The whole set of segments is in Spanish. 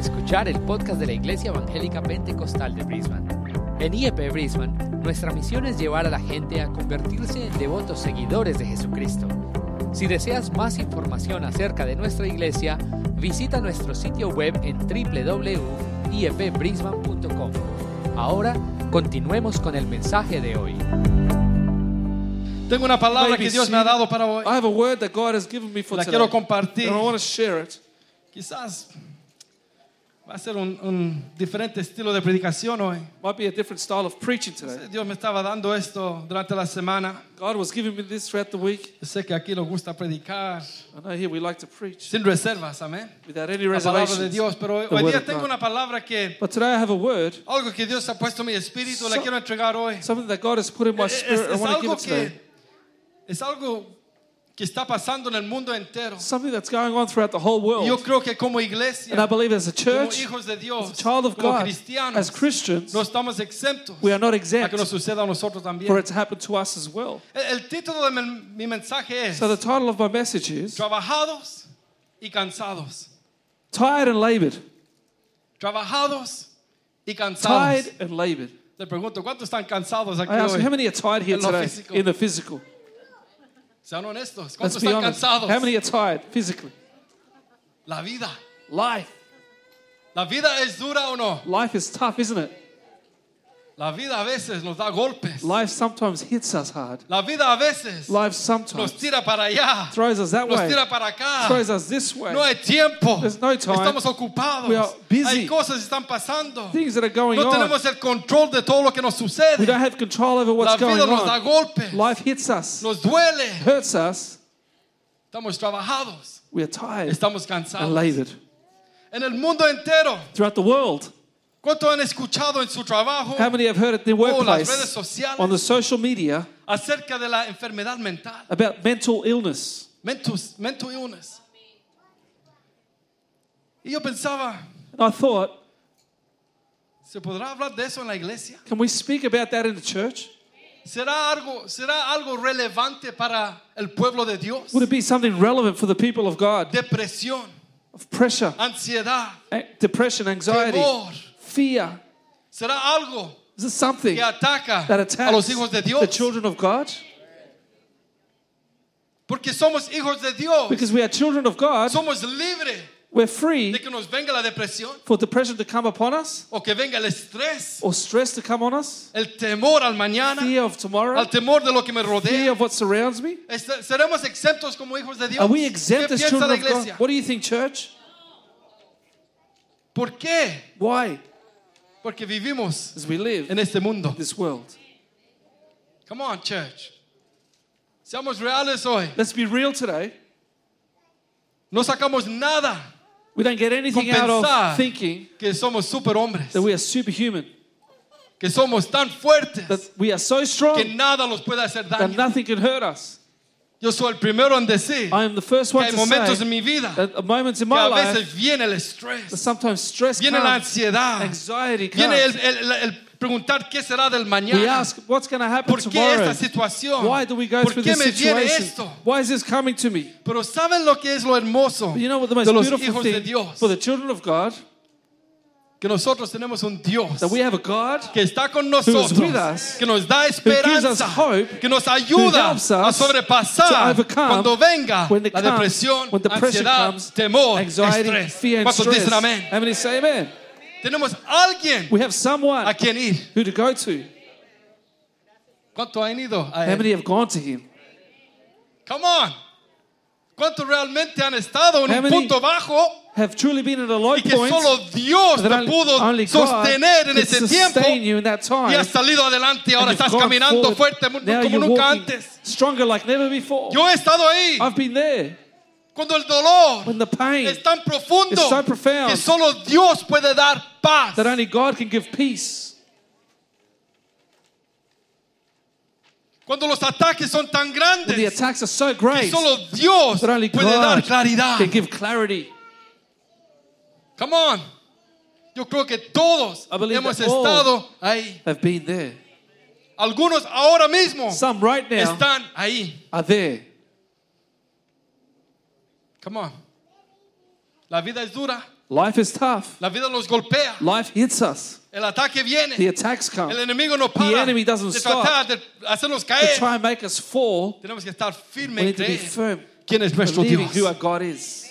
escuchar el podcast de la Iglesia Evangélica Pentecostal de Brisbane. En IEP Brisbane, nuestra misión es llevar a la gente a convertirse en devotos seguidores de Jesucristo. Si deseas más información acerca de nuestra iglesia, visita nuestro sitio web en www.iepbrisbane.com. Ahora, continuemos con el mensaje de hoy. Tengo una palabra Maybe que Dios me ha dado para hoy. I have a word that God has given me for La today. quiero compartir. And I want to share it. Quizás va a ser un, un diferente estilo de predicación hoy. Might be a different style of preaching today. Dios me estaba dando esto durante la semana. God was giving me this throughout the week. Yo sé que aquí nos gusta predicar I know here we like to preach sin reservas, amén. without any La palabra de reservations. Dios, pero hoy, the hoy día of tengo una palabra que But today I have a word, algo que Dios ha puesto en mi espíritu, la So- quiero entregar hoy. something that God has put in my Es, spirit. I es want to give algo it today. que es algo que está pasando en el mundo entero. Something that's going on throughout the whole Y yo world. creo que como iglesia, And I believe as a como church, hijos de Dios, as a child of como God, cristianos, as Christians, no estamos exentos we are not a exempt que nos suceda a nosotros también. for it to happen to us as well. El, el título de mi, mi mensaje es So the title of my message is Trabajados y cansados. Tired and Labored. Trabajados y cansados. Tired and labored. Le pregunto, ¿cuántos están cansados aquí I ask hoy? how many are tired here today físico. in the physical? Sean honestos, Let's ¿cuántos be están honest. cansados? How many are tired physically? La vida. Life. La vida es dura o no? Life is tough, isn't it? La vida a veces nos da golpes. Life sometimes hits us hard. La vida a veces Life nos sometimes tira para allá, throws us that nos way, tira para acá. throws us this way. No hay tiempo. There's no time. Estamos ocupados. We are busy. Hay cosas que están pasando. Things that are going No on. tenemos el control de todo lo que nos We sucede. don't have control over La what's going vida nos da on. golpes. Life hits us, Nos duele. hurts us. Estamos trabajados. We are tired Estamos and cansados. labored. En el mundo entero, Throughout the world, ¿cuánto han escuchado en su trabajo how many have heard at their o las workplace, redes sociales on the social media, acerca de la enfermedad mental? about mental illness? Mental, mental illness. Y yo pensaba, And I thought, ¿se podrá hablar de eso en la iglesia? can we speak about that in the church? ¿Será algo, ¿Será algo relevante para el pueblo de Dios? Would it be something relevant for the people of God? Depresión, Of pressure, ansiedad, a- depression, anxiety, temor. Fear. ¿Será algo Is it something que ataca that a los attacks hijos de the Dios? children of God? Porque somos hijos de Dios. Because we are children of God, Somos libres we're free de que nos venga la depresión for depression to come upon us o que venga el estrés, or stress to come on us, el temor al mañana, fear of tomorrow, al temor de lo que me fear rodea. of what surrounds me. ¿Seremos exentos como hijos de Dios? Are we ¿Qué exempt as piensa children la of God? What do you think, church? ¿Por qué? Why? Porque vivimos As we live en este mundo. in this world. Come on, church. Seamos reales hoy. Let's be real today. No sacamos nada We don't get anything out of thinking que somos superhombres, that we are superhuman, que somos tan fuertes that we are so strong que nada nos puede hacer that daño. nothing can hurt us. Yo soy el primero en decir I am the first que one hay to momentos say en mi vida that at moments in que my a life veces viene el that estrés, sometimes stress viene la comes, ansiedad, anxiety viene el, comes. el- el preguntar qué será del We mañana. ask, what's going to happen ¿Por qué tomorrow? esta situación? Why do we go ¿Por through qué this me viene situation? esto? Why is this coming to me? Pero ¿saben lo que es lo hermoso But you know what the most de los beautiful hijos de thing Dios? for the children of God? Que nosotros tenemos un Dios That we have a God que está con nosotros, with us, que nos da esperanza, hope, que nos ayuda a sobrepasar cuando venga la comes, depresión, ansiedad, comes, temor, anxiety, estrés. fear, and ¿Cuántos stress. dicen amén? How amen? Tenemos alguien We have someone a quien ir. who to go to. ¿Cuántos han ido a How él? many have gone to him? Come on. ¿Cuántos realmente han estado en un punto bajo Have truly been at a low y que point solo Dios te pudo sostener en ese tiempo sustain you in that time. y has salido adelante y ahora estás caminando forward. fuerte como nunca antes? Stronger like never before. Yo he estado ahí I've been there cuando el dolor when the pain es tan profundo so profound que solo Dios puede dar paz. that only God can give peace. Cuando los ataques son tan the grandes attacks are so que solo Dios that only puede dar claridad. can give clarity. Come on. Yo creo que todos hemos estado ahí. Have been there. Algunos ahora mismo Some right now están ahí. are there. Come on. La vida es dura. Life is tough. La vida nos golpea. Life hits us. El ataque viene. The attacks come. El enemigo no para enemy doesn't de tratar de hacernos To caer. try and make us fall, Tenemos que estar we firmes en need to be firm. quién es nuestro Dios. who our God is.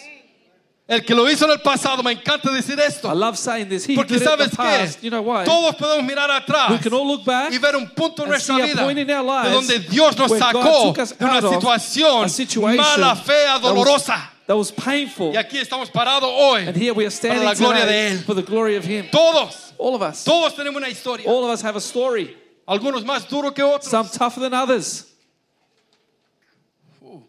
El que lo hizo en el pasado, me encanta decir I esto. love saying this. He Porque did sabes the que You know todos podemos mirar atrás We can all look back y ver un punto en nuestra a vida de donde Dios nos sacó de una situación mala, fea, dolorosa. That was painful. Y aquí estamos parados hoy. And here we are standing la gloria de Él. for the glory of Him. Todos, All of us. todos tenemos una historia. All of us have a story. Algunos más duros que otros. Some tougher than others. Uh,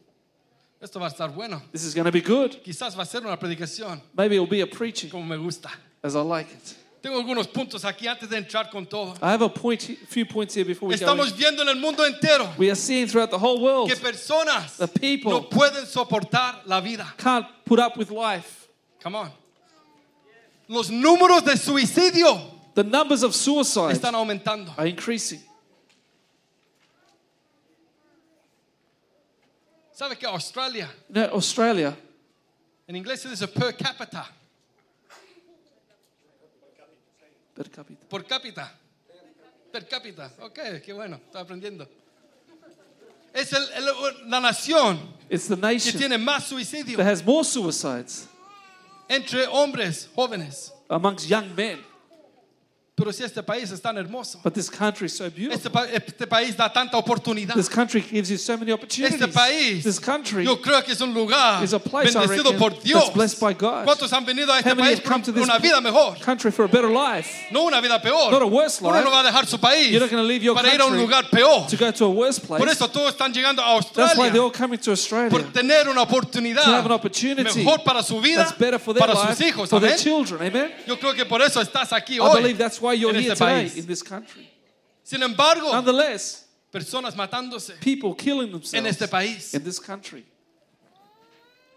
esto va a estar bueno. This is going to be good. Quizás va a ser una predicación Maybe it'll be a preaching como me gusta. as I like it. Tengo algunos puntos aquí antes de entrar con todo. I have a point, few points here before we go. Estamos in. viendo en el mundo entero We are seeing throughout the whole world que personas the people no pueden soportar la vida. can't put up with life. Come on. Los números de suicidio The numbers of suicides están aumentando. are increasing. ¿Sabe que Australia, You know, Australia, en inglés se dice per cápita, per capita. por cápita? Per cápita. Ok, qué bueno, estoy aprendiendo. Es el- el- la nación It's the que nation tiene más suicidio that has more suicides entre hombres jóvenes. amongst young men. Pero si este país es tan hermoso, But this country is so este, beautiful. pa- este país da tanta oportunidad. This country gives you so many opportunities. Este país, This country yo creo que es un lugar is a place, I bendecido por Dios. that's blessed by God. ¿Cuántos han venido a este país por come to this una vida mejor? country for a better life? No una vida peor. Not a worse Uno life. no va a dejar su país You're not going to leave your para ir a un country lugar peor. to go to a worse place. Por eso todos están llegando a That's why they're all coming to Australia. por tener una To have an opportunity mejor para su vida, that's better for their para life, sus hijos. for their children. Amen. Yo creo que por eso estás aquí I hoy believe that's why you're en here este today país. in this country. Sin embargo, Nonetheless, personas matándose people killing en themselves este país. in this country.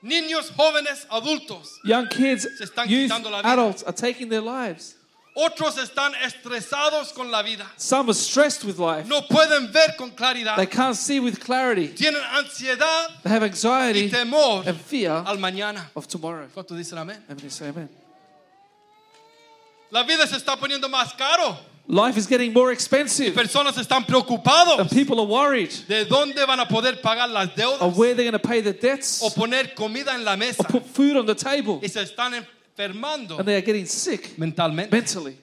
Niños, jóvenes, adultos. Young kids, Se están youth, quitando la vida. adults are taking their lives. Otros están estresados con la vida. Some are stressed with life. No pueden ver con claridad. They can't see with clarity. Tienen ansiedad They have y anxiety temor and fear al mañana. of tomorrow. ¿Cuántos dicen amén? Amen. Say amen. La vida se está poniendo más caro. Life is getting more expensive, Personas están preocupados and people are worried de dónde van a poder pagar las deudas where they're going to pay their debts o poner comida en la mesa or put food on the table, y se están enfermando and they are getting sick mentalmente. mentally.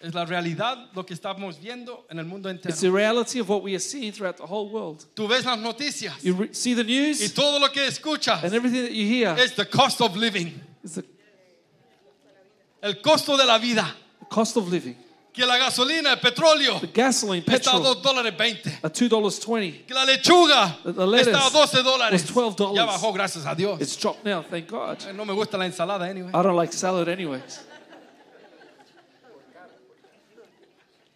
Es la realidad lo que estamos viendo en el mundo entero. It's the reality of what we are seeing throughout the whole world. Tú ves las noticias You see the y news, todo lo que escuchas and everything that you hear es the cost of living, is the el costo de la vida. cost of living. Que la gasolina, el petróleo The gasoline, está a petrol, 2 dólares 20. at two dollars twenty. Que la lechuga The- the lettuce está a 12 dólares. was $12. Ya bajó, gracias a Dios. It's dropped now, thank God. Eh, No me gusta la ensalada, anyway. I don't like salad anyways.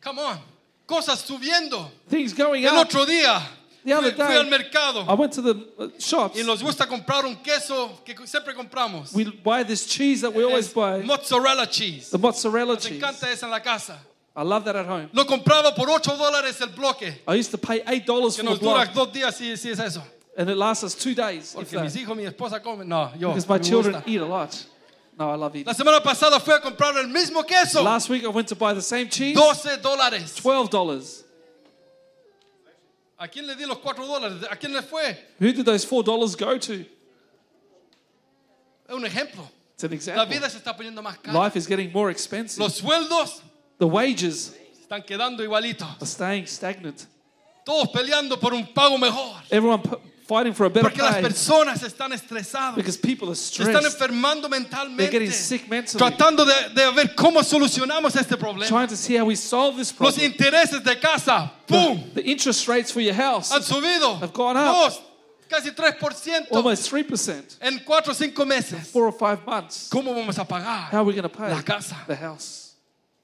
Come on. Cosas subiendo. Things going El up. otro día The other fui, fui day, al mercado I went to the uh, shops. y nos gusta comprar un queso que siempre compramos. We buy this cheese that we always Es buy, mozzarella cheese. the mozzarella Nos cheese. encanta esa en la casa. I love that at home. Lo compraba por 8 dólares el bloque. I used to pay eight dollars Que for the nos dura block, dos días si, si es eso. and it lasts us two days. if Porque mis hijos, mi esposa comen. No, yo. Because my me children gusta. eat a lot. No, I love eating. La semana pasada fui a comprar el mismo queso. Last week I went to buy the same cheese, 12 dólares. twelve dollars. ¿A quién le di los 4 dólares? ¿A quién le fue? Who did those four dollars go to? Es un ejemplo. It's an La example. vida se está poniendo más cara. Life is getting more expensive. Los sueldos The wages están quedando igualitos. are staying stagnant. Todos peleando por un pago mejor. Everyone p- fighting for a better Porque las personas están estresadas. because people are Se están stressed, enfermando They're mentalmente. getting sick mentally. Tratando de, de ver cómo solucionamos este problema. trying to see how we solve this Los problem. intereses de casa, ¡pum! The interest rates for your house Han subido. Have gone up. Dos, casi 3% almost three percent, en 4 o 5 meses. four or five months. ¿Cómo vamos a pagar? How are we going to pay La casa. the house?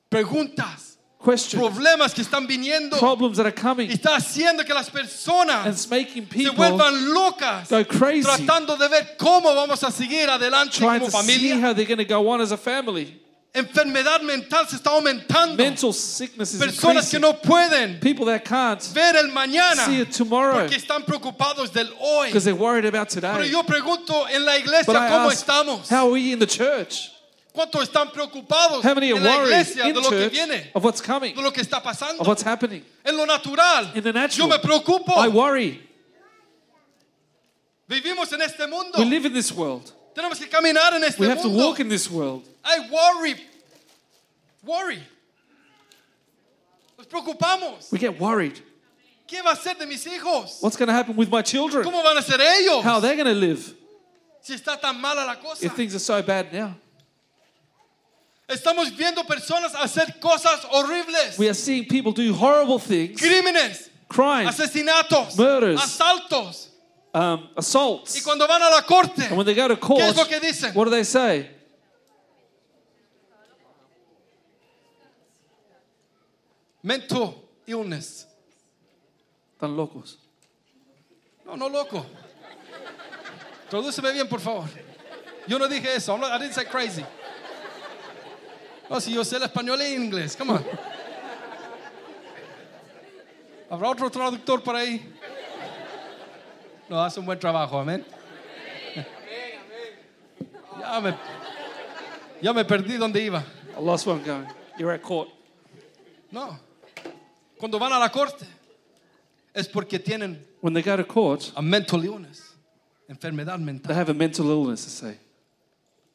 Preguntas, Questions, problemas que están viniendo. problems that are coming, está haciendo que las and personas it's making se people vuelvan locas. go crazy, Tratando de ver cómo vamos a seguir adelante trying como to see familia. how they're going to go on as a family. enfermedad mental se está aumentando. Mental sickness is Personas que increasing. no pueden People that can't ver el mañana see it tomorrow porque están preocupados del hoy. because they're worried about Pero today. yo pregunto en la But iglesia I cómo ask, estamos. how are we in the church? ¿Cuántos están preocupados How many are en la worried iglesia in de lo que church viene, of what's coming, de lo que está of what's happening? En lo natural, In the yo natural, me preocupo. I worry. Vivimos en este mundo. We live in this world. Tenemos que caminar en este We have to mundo. walk in this world. I worry. Worry. Nos preocupamos. We get worried. ¿Qué va a ser de mis hijos? What's going to happen with my children? ¿Cómo van a ser ellos? How are they going to live Si está tan mala la cosa. if things are so bad now? Estamos viendo personas hacer cosas horribles. We are seeing people do horrible things, Crímenes, crimes, asesinatos, Murders. asaltos. um, assaults. Y cuando van a la corte, And when they go to ¿qué court, es lo que dicen? what do they say? Mental illness. Están locos. No, no loco. Tradúceme bien, por favor. Yo no dije eso. I'm not- I didn't say crazy. No, si yo sé el español el inglés. Come on. ¿Habrá otro traductor por ahí? No, hace un buen trabajo, amén. Ya me, ya me perdí donde iba. I lost where I'm going. You're at court. No. Cuando van a la corte es porque tienen When they go to court, a mental illness, enfermedad they mental. have a mental illness, they say.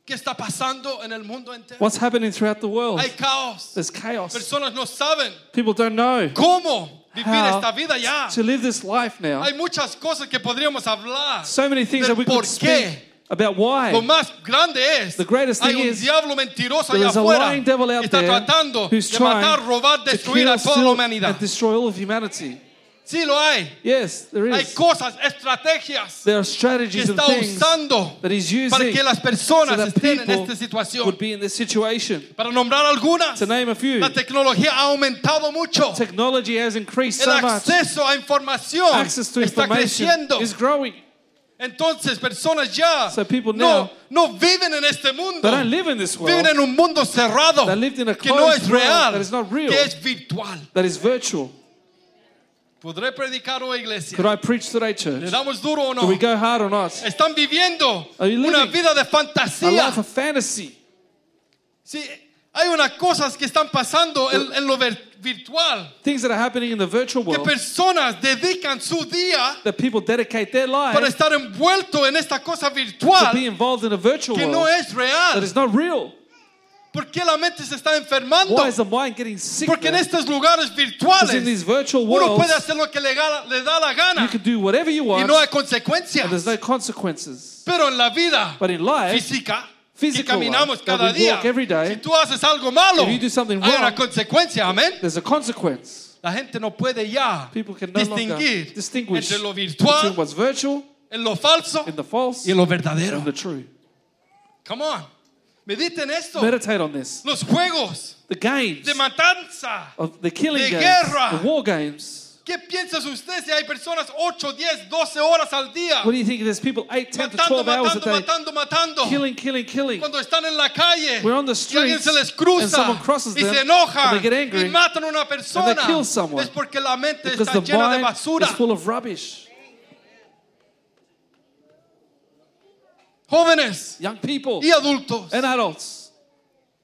¿Qué está pasando en el mundo entero? What's happening throughout the world? Hay caos. There's chaos. Personas no saben People don't know cómo vivir how esta vida ya. to live this life now. Hay muchas cosas que podríamos hablar. So many things del that we could por qué. speak about why. Lo más grande es, The greatest hay thing un is, diablo mentiroso There allá is a afuera lying devil que out está there tratando who's de matar, trying robar, to destruir kill, a toda la steal, humanidad. and destroy all of humanity. Sí lo hay. Yes, there Hay is. cosas, estrategias There are que strategies and está things usando that he's using para que las so personas that estén en people esta situación. would be in this situation. Para nombrar algunas, To name a few, la tecnología ha aumentado mucho. technology has increased El so much. acceso a información Access to está information creciendo. is growing. Entonces, personas ya So people no, now- no viven en este mundo. They don't live in this world. Viven en un mundo cerrado They lived in a que no es closed world real, that is not real. que es virtual. That is virtual. ¿Podré predicar hoy, iglesia? Could I preach today, ¿Le church? damos duro o no? Do we go hard or not? Están viviendo Are you una vida de A fantasía. life of fantasy. Sí, hay unas cosas que están pasando en, en lo virtual. Things that are happening in the virtual Que world personas dedican su día that people dedicate their para life estar envuelto en esta cosa to be virtual involved in a virtual que no world es real. that is not real. ¿Por qué la mente se está enfermando? Why is the mind getting sick? Porque en estos lugares Because virtuales in these virtual uno worlds, puede hacer lo que le, le da la you gana can do whatever you y want, no hay and consecuencias. there's no consequences. Pero en la vida But in life, física que caminamos life, cada día, day, si tú haces algo malo, if you do something hay una wrong, consecuencia, amén. there's a consequence. La gente no puede ya People can no distinguir distinguish entre lo virtual, what's virtual en lo falso and the false y en lo verdadero. and the true. Come on, esto. Meditate on this. Los juegos The games de matanza. of the killing de games, guerra. the war games. ¿Qué piensas usted si hay personas 8, 10, 12 horas al día What do you think? There's people 8, 10 to matando, 12 hours a matando, day matando, matando? killing, killing, killing. Cuando están en la calle We're on the y alguien streets se les cruza y them se enojan and they get angry y matan a una persona and they kill someone es porque la mente está llena de basura. is full of rubbish. Jóvenes Young people y adultos, and adults,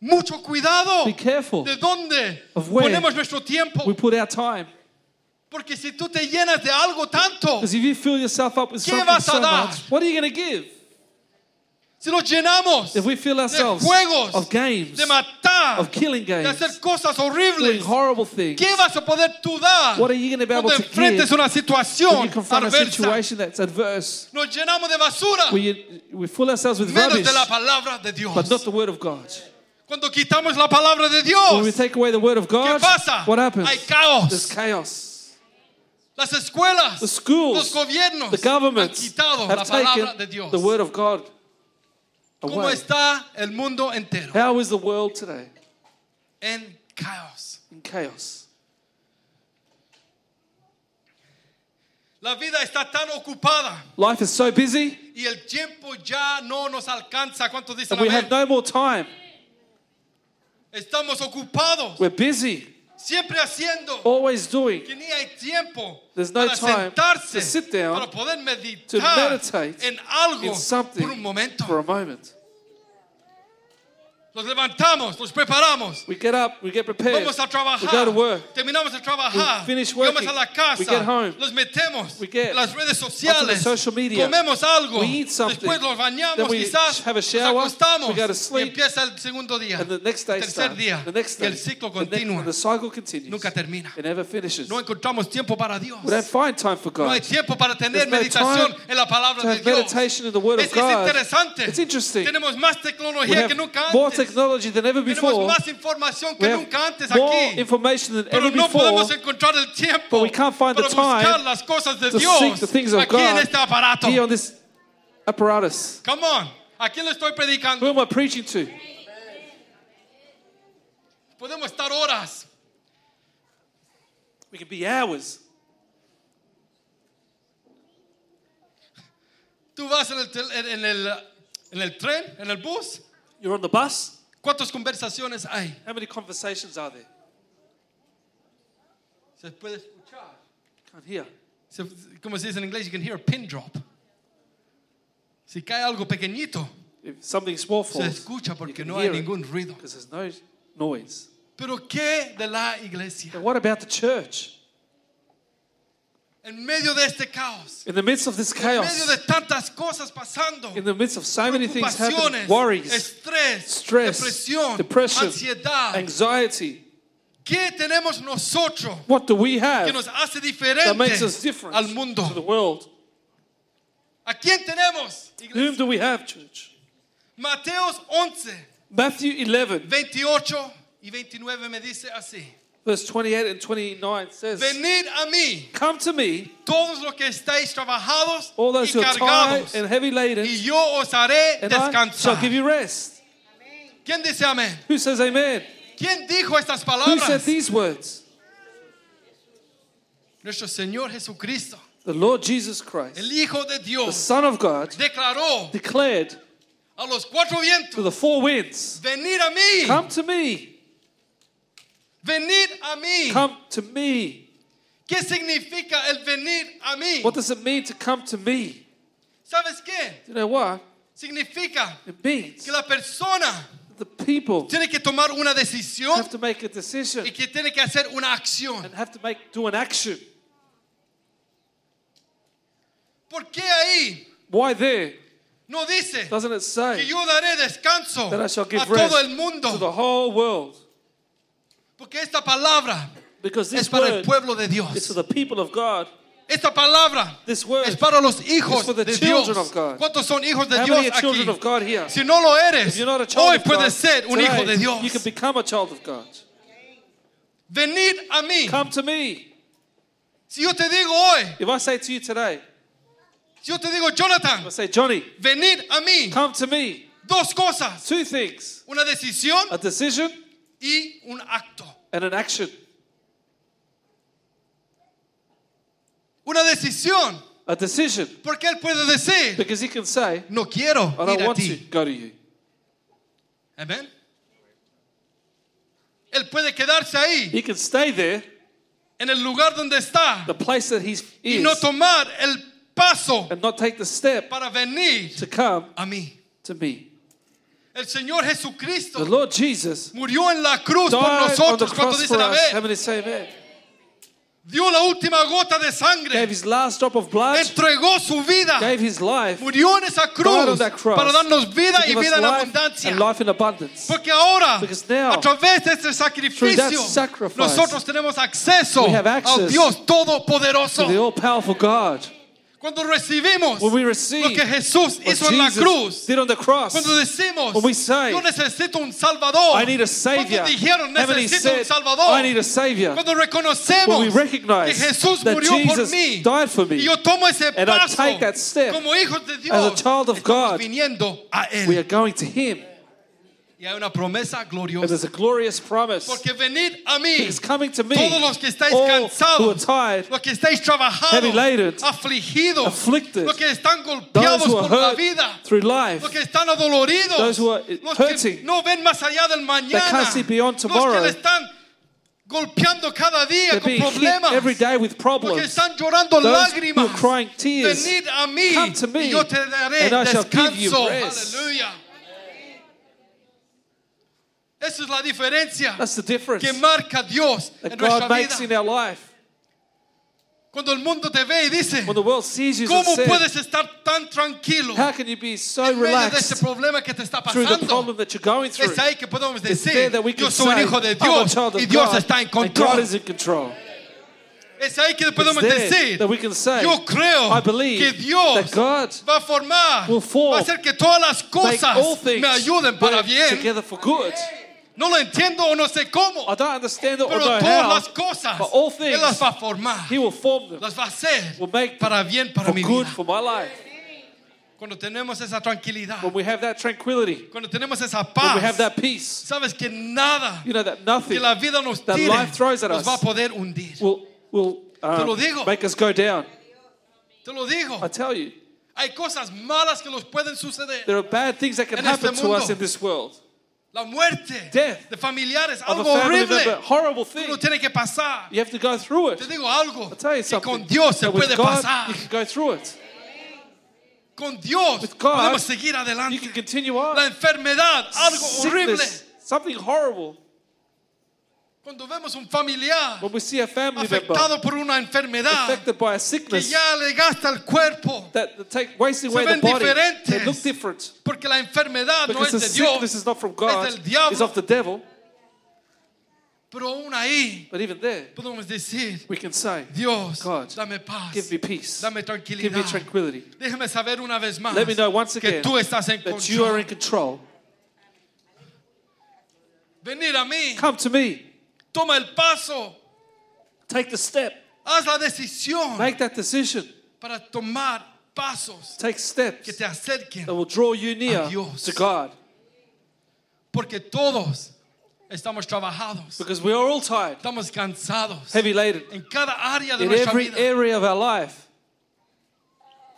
mucho cuidado be careful. de dónde Of where ponemos nuestro tiempo. We put our time. Porque si tú te llenas de algo tanto, Because if you fill yourself up with ¿Qué something vas a so dar? much, what are you going to give? Si nos llenamos If we fill de ourselves juegos, of games, de matar, of killing de games, hacer cosas doing horrible things, ¿qué vas a poder tú dar what are you going to be able cuando to enfrentes give una when situación you confront a situation that's adverse? Nos llenamos de basura, We, we fill ourselves with menos rubbish, de la palabra de Dios. but not the word of God. Cuando quitamos la palabra de When we take away the word of ¿qué God, pasa? what happens? Hay caos. There's chaos. Las escuelas, The schools, los gobiernos the han governments quitado la have palabra de Dios. the word of God ¿Cómo away. está el mundo entero? How is the world today? En caos. In chaos. La vida está tan ocupada Life is so busy y el tiempo ya no nos alcanza. ¿Cuántos dicen and we amén? have no more time. Estamos ocupados, We're busy, siempre haciendo always doing. que ni hay tiempo There's no para time sentarse to sit down, para poder to meditate en algo in something por un momento. for a moment. Nos levantamos, nos preparamos. We get up, we get prepared, Vamos a we trabajar. go to work, Terminamos de trabajar. We finish working. a la casa. We get home. Los metemos We get las redes sociales. social media. Comemos algo. We eat something. Después nos bañamos Then we quizás. have a nos shower. acostamos. We go to y sleep. empieza el segundo día. and the next day tercer starts. día. The next y day, el ciclo the, next- continúa. the cycle continues. Nunca termina. It never finishes. No encontramos tiempo para Dios. we don't find time for No hay God. tiempo para tener There's no meditación time en la palabra de Dios. meditation in the Word es, of es God. interesante. It's interesting. Tenemos más We tecnología que nunca antes. Technology than ever Tenemos before. más información We que have nunca antes more aquí. information than Pero ever no before podemos encontrar el tiempo but we can't find the buscar time las cosas de to Dios seek the things of aquí en God este aparato. here on this apparatus. Come on. ¿A quién le estoy predicando? Who am I preaching to? Podemos estar horas. We can be hours. Tú vas en el, en el, en el tren, en el bus. You're on the bus. ¿Cuántas conversaciones hay? How many conversations are there? Se puede escuchar. Can't hear. Se- como se dice en inglés, you can hear a pin drop. Si cae algo pequeñito, If something small se falls, escucha you porque can no hay hear it ningún ruido. because there's no noise. Pero ¿qué de la iglesia? And what about the church? En medio de este caos, In the midst of this en medio chaos, de tantas cosas pasando, in the midst of so many things happening, worries, estrés, stress, depresión, depression, ansiedad, anxiety, ¿qué tenemos nosotros what do we que have nos hace that makes us different al mundo? to the world? ¿A quién tenemos? iglesia? Whom do we have, church? Mateos 11, Matthew 11, 28 y 29 me dice así. Verse 28 and 29 says, Venid a mí, Come to me, todos los que estáis trabajados all those y who are tired cargados, and heavy laden, y yo os haré and I shall descansar. give you rest. ¿Quién dice amén? Who says amen? ¿Quién dijo estas Who said palabras? these words? Nuestro Señor Jesucristo, The Lord Jesus Christ, el Hijo de the Dios, Son of God, declaró declared a los cuatro to vientos, the four winds, venid a mí, Come to me, venid a mí. come to me. ¿Qué significa el venir a mí? What does it mean to come to me? ¿Sabes qué? You know what? Significa It means que la persona the people tiene que tomar una decisión have to make a decision y que tiene que hacer una acción. and have to make do an action. ¿Por qué ahí Why there? no dice Doesn't it que say yo daré descanso that I shall a give todo rest el to mundo? the whole world? Porque esta palabra Because es this para el pueblo de Dios. the people of God. Esta palabra This word es para los hijos is for the de Dios. of God. ¿Cuántos son hijos de Dios aquí? of God here? Si no lo eres, If you're not a child hoy puedes ser un hijo de Dios. you can become a child of God. Venid a mí. Come to me. Si yo te digo hoy, If I say to you today, si yo te digo Jonathan, I say, Johnny, venid a mí. come to me. Dos cosas, Two things una decisión a decision y un acto. and an action. Una decisión, A decision. porque él puede decir, Because he can say, no quiero I ir don't a want to ti. go to you. Amén. Él puede quedarse ahí, He can stay there, en el lugar donde está, the place that he's y no tomar el paso and not take the step para venir to come a mí. to me. El Señor The Jesucristo Lord Jesus murió en la cruz por died on the nosotros. ¿Cuántos cross for dicen us. Amén? many say amen? Dio la última gota de Gave sangre, his last drop of blood, entregó su vida, gave his life, murió en esa died cruz on that cross para darnos vida to y give us vida en life abundancia. and life in abundance. Porque ahora, Because now, a través de este through sacrificio, that sacrifice, nosotros tenemos acceso we have access Dios To Todopoderoso. the all-powerful God. Cuando recibimos lo que Jesús what hizo en la cruz, did on the cross, cuando decimos, When we say, yo necesito un Salvador, I need a Savior. cuando dijeron, necesito un said, Salvador, I need a Savior? cuando reconocemos que recognize Jesús murió por mí, died for me, y yo tomo ese paso take that step como hijos de Dios, as a child of estamos viniendo a Él. Y hay una promesa And gloriosa. there's a glorious promise. Porque venid a mí, He's coming to me. todos los que estáis all who are cansados, tired, los que estáis trabajados, heavy laden, afligidos, afflicted, los que están golpeados por la vida, through life, los que están adoloridos, Those who are los que hurting. no ven más allá del mañana, can't see beyond los que tomorrow. están golpeando cada día con problemas, every day with los que problems. están llorando Those who are crying tears, Venid a mí, come to me, y yo te daré and I shall give you descanso. rest. Esa es la diferencia That's the difference que marca Dios that en nuestra makes vida. in our life. Cuando el mundo te ve y dice, When the world sees you and ¿cómo says, puedes estar tan tranquilo how can you be so en medio de este relaxed problema que te está through the pasando? problem that you're going through? Es ahí que podemos It's there decir, that we yo can soy un say, hijo de I'm a Dios child of y Dios God, está en and God control. is in control. Es ahí que It's podemos there decir, that we can say, yo creo I believe que Dios that God va a formar, will form, va a hacer que todas las make cosas all things me ayuden para work bien. together for good. No lo entiendo o no sé cómo, I don't understand it pero todas how, las cosas but all Él las va a formar, He will form them las va a hacer will make para bien para for mi good vida. for my life. Cuando tenemos esa tranquilidad, When we have that tranquility, cuando tenemos esa when we have paz, that peace, sabes que nada you know that nothing que la vida nos that tire life throws at nos us va a poder hundir. will, will um, lo digo. make us go down. Te lo digo. I tell you, Hay cosas malas que nos pueden suceder. there are bad things that can En este happen to us in this world. La muerte Death de familiares, algo horrible. horrible Uno thing. tiene que pasar. You have to go through Te it. digo algo. I'll tell you Que con Dios se puede God, pasar. you can go through it. Con Dios With God, podemos seguir You adelante. can continue on. La enfermedad, algo horrible. Something horrible. Cuando vemos un familiar When we see a family member afectado por una enfermedad affected by a que sickness ya le gasta el cuerpo, that take wasting Se away the ven body, diferentes. they look different. porque la enfermedad no Because es the de Dios, is not from God, del diablo. it's of the devil. pero aún ahí But even there, podemos decir, we can say, Dios, God, dame paz, give me peace, dame give me tranquilidad. tranquility. Déjame saber una vez más Let me know once que again tú estás en that you are control. in control. Venir a mí, Come to me, toma el paso, take the step, haz la decisión make that decision, para tomar pasos take que steps te acerquen, that will draw you near to God. porque todos estamos trabajados, Because we are all tired, estamos cansados heavy laden, en cada área de in nuestra every vida. area of our life.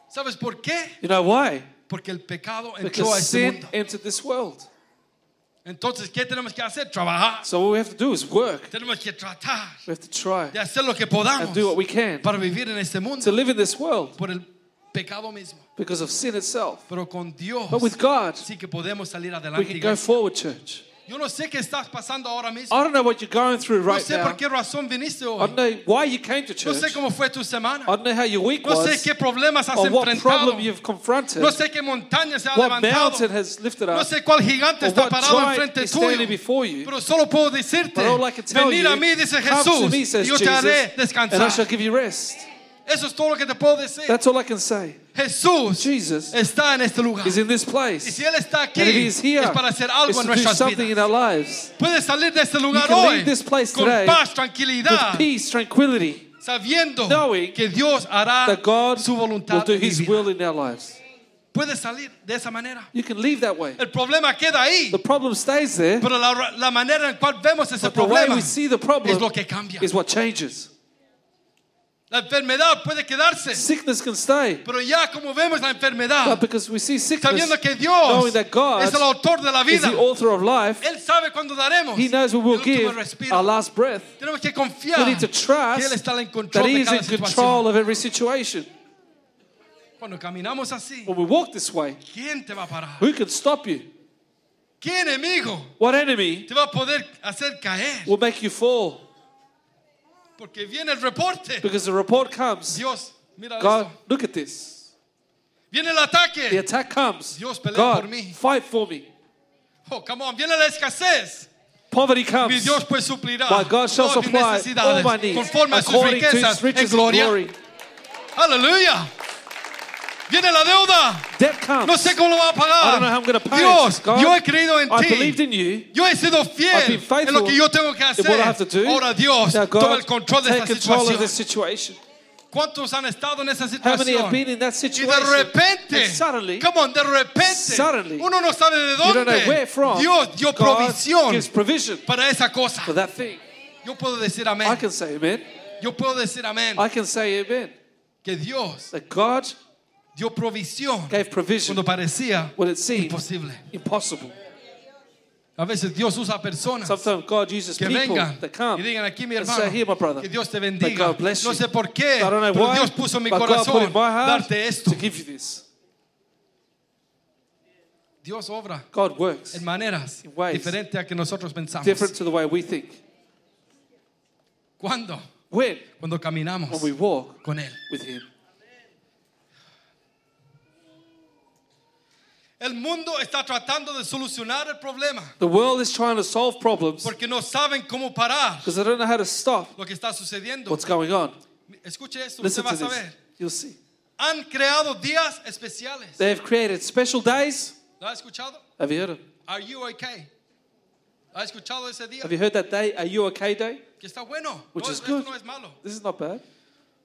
¿Sabes por qué? You know why? Porque el pecado entró a Because este sin mundo. entered this world. Entonces, ¿qué tenemos que hacer? Trabajar. So what we have to do is work. Tenemos que tratar We have to try de hacer lo que podamos and do what we can para vivir en este mundo to live in this world por el pecado mismo. because of sin itself. Pero con Dios But with God, sí que podemos salir we can go iglesia. forward, church. Yo no sé qué estás pasando ahora mismo. I don't know what you're going through No right sé now. por qué razón viniste I don't know why you came to No church. sé cómo fue tu semana. I don't know how your week No sé was qué problemas has or what enfrentado. problem you've confronted, No sé qué montaña se ha what levantado. mountain has lifted No up, sé cuál gigante or está what parado giant enfrente is standing tuyo. before you. Pero solo puedo decirte, But all I can tell venir you, a mí, dice come to Jesús, me, y says yo te haré Jesus, and I shall give you rest. Eso es todo lo que te puedo decir. That's all I can say. Jesús Jesus está en este lugar. is in this Y place. si Él está aquí, And if he is here, es para hacer algo en to do nuestras something in vidas. our lives. Puedes salir de este lugar can hoy leave this place con today paz, tranquilidad, peace, tranquility, sabiendo que Dios hará that God su will voluntad do en His vida. will in our lives. Puedes salir de esa manera. You can leave that way. El problema queda ahí, The problem stays there, pero la, la manera en cual vemos ese but the way problema we see the problem es lo que cambia. is what changes. La enfermedad puede quedarse, Sickness can stay, pero ya como vemos la enfermedad, but because we see sickness, sabiendo que Dios that God es el autor de la is vida, the author of life, Él sabe cuándo daremos He knows we will give respiro. our last breath. Tenemos que confiar We need to que Él trust está en that control He de is cada in situación. control of every situation. Cuando caminamos así, When we walk this way, ¿quién te va a parar? who can stop you? ¿Qué enemigo What enemy te va a poder hacer caer? will make you fall? Porque viene el reporte. Because the report comes. Dios, mira God, esto. look at this. Viene el The attack comes. Dios pelea God, por mí. fight for me. Oh, come on, viene la escasez. Poverty Mi comes. Dios pues suplirá My God shall supply all my needs conforme a sus according to His riches and glory. Aleluya. Viene la deuda. Debt comes. No sé cómo lo va a pagar. I don't know how I'm going to pay Dios, it. God, yo he creído en I ti. believed in you. Yo he sido I've fiel faithful en lo que yo tengo que in what I have to hacer. do. Ahora Dios, Now toma God, el control de take esta control of situación. situation. ¿Cuántos han estado en esa How many have situación? been in that Y situation? de repente, and suddenly, come on, de repente, Suddenly, uno no sabe de you don't know dónde from. Dios dio God provisión gives provision para esa cosa. for that thing. Yo puedo decir I amén. can say amen. Yo puedo decir amén. I can say amen. Que Dios That God dio provisión gave provision cuando parecía when it seemed imposible. impossible. A veces Dios usa personas Sometimes God uses que people vengan that come y digan aquí mi and hermano say, Here, my brother, que Dios te bendiga God bless no you. sé por qué I don't know pero why, Dios puso en mi but God put corazón in my heart darte esto to give you this. Dios obra God works en maneras In ways diferentes a que nosotros pensamos different to the way we think. ¿cuándo? When? cuando caminamos When we walk con Él with Him. El mundo está tratando de solucionar el problema The world is trying to solve problems porque no saben cómo parar because they don't know how to stop lo que está sucediendo what's going on. escuche esto usted Listen va to a this. saber You'll see. han creado días especiales They have created special days. ¿lo ha escuchado? Have you heard of? Are you okay? ¿ha escuchado ese día? Have you heard that day? Are you okay day? que está bueno Which no, is good. no es malo This is not bad.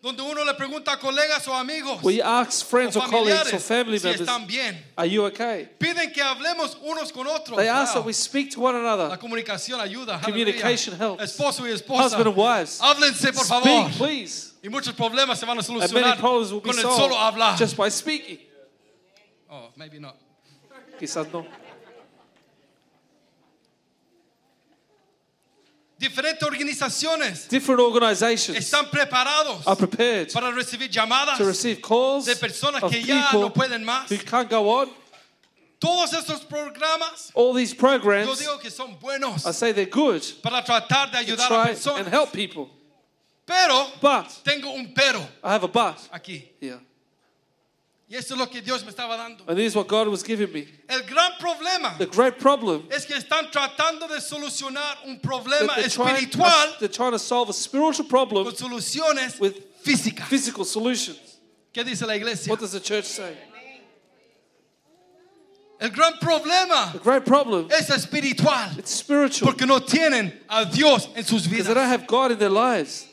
Donde uno le pregunta a colegas o amigos you ask friends o or colleagues or family si members, están bien are you okay? piden que hablemos unos con otros They ask Wow. that we speak to one La another. comunicación ayuda. Communication helps. Esposo y esposa. Husband and wives. Háblense, por favor. Speak, please. Y muchos problemas se van a solucionar problems will be con el solo hablar. just by speaking. Oh, maybe not. Quizás no. Diferentes organizaciones Different organizations están preparados are prepared para recibir llamadas to receive calls de personas of que ya no pueden más. who can't go on. Todos estos programas, All these yo programs, digo que son buenos I say they're good para tratar de to ayudar a personas. and help people. Pero But tengo un pero I have a but aquí. Y esto es lo que Dios me estaba dando. And this is what God was giving me. El gran problema The great problem es que están tratando de solucionar un that problema they're trying, espiritual they're trying to solve a spiritual problem con soluciones with físicas. physical solutions. ¿Qué dice la iglesia? What does the church say? El gran problema The great problem es espiritual it's spiritual porque no tienen a Dios en sus because they don't have God in their lives.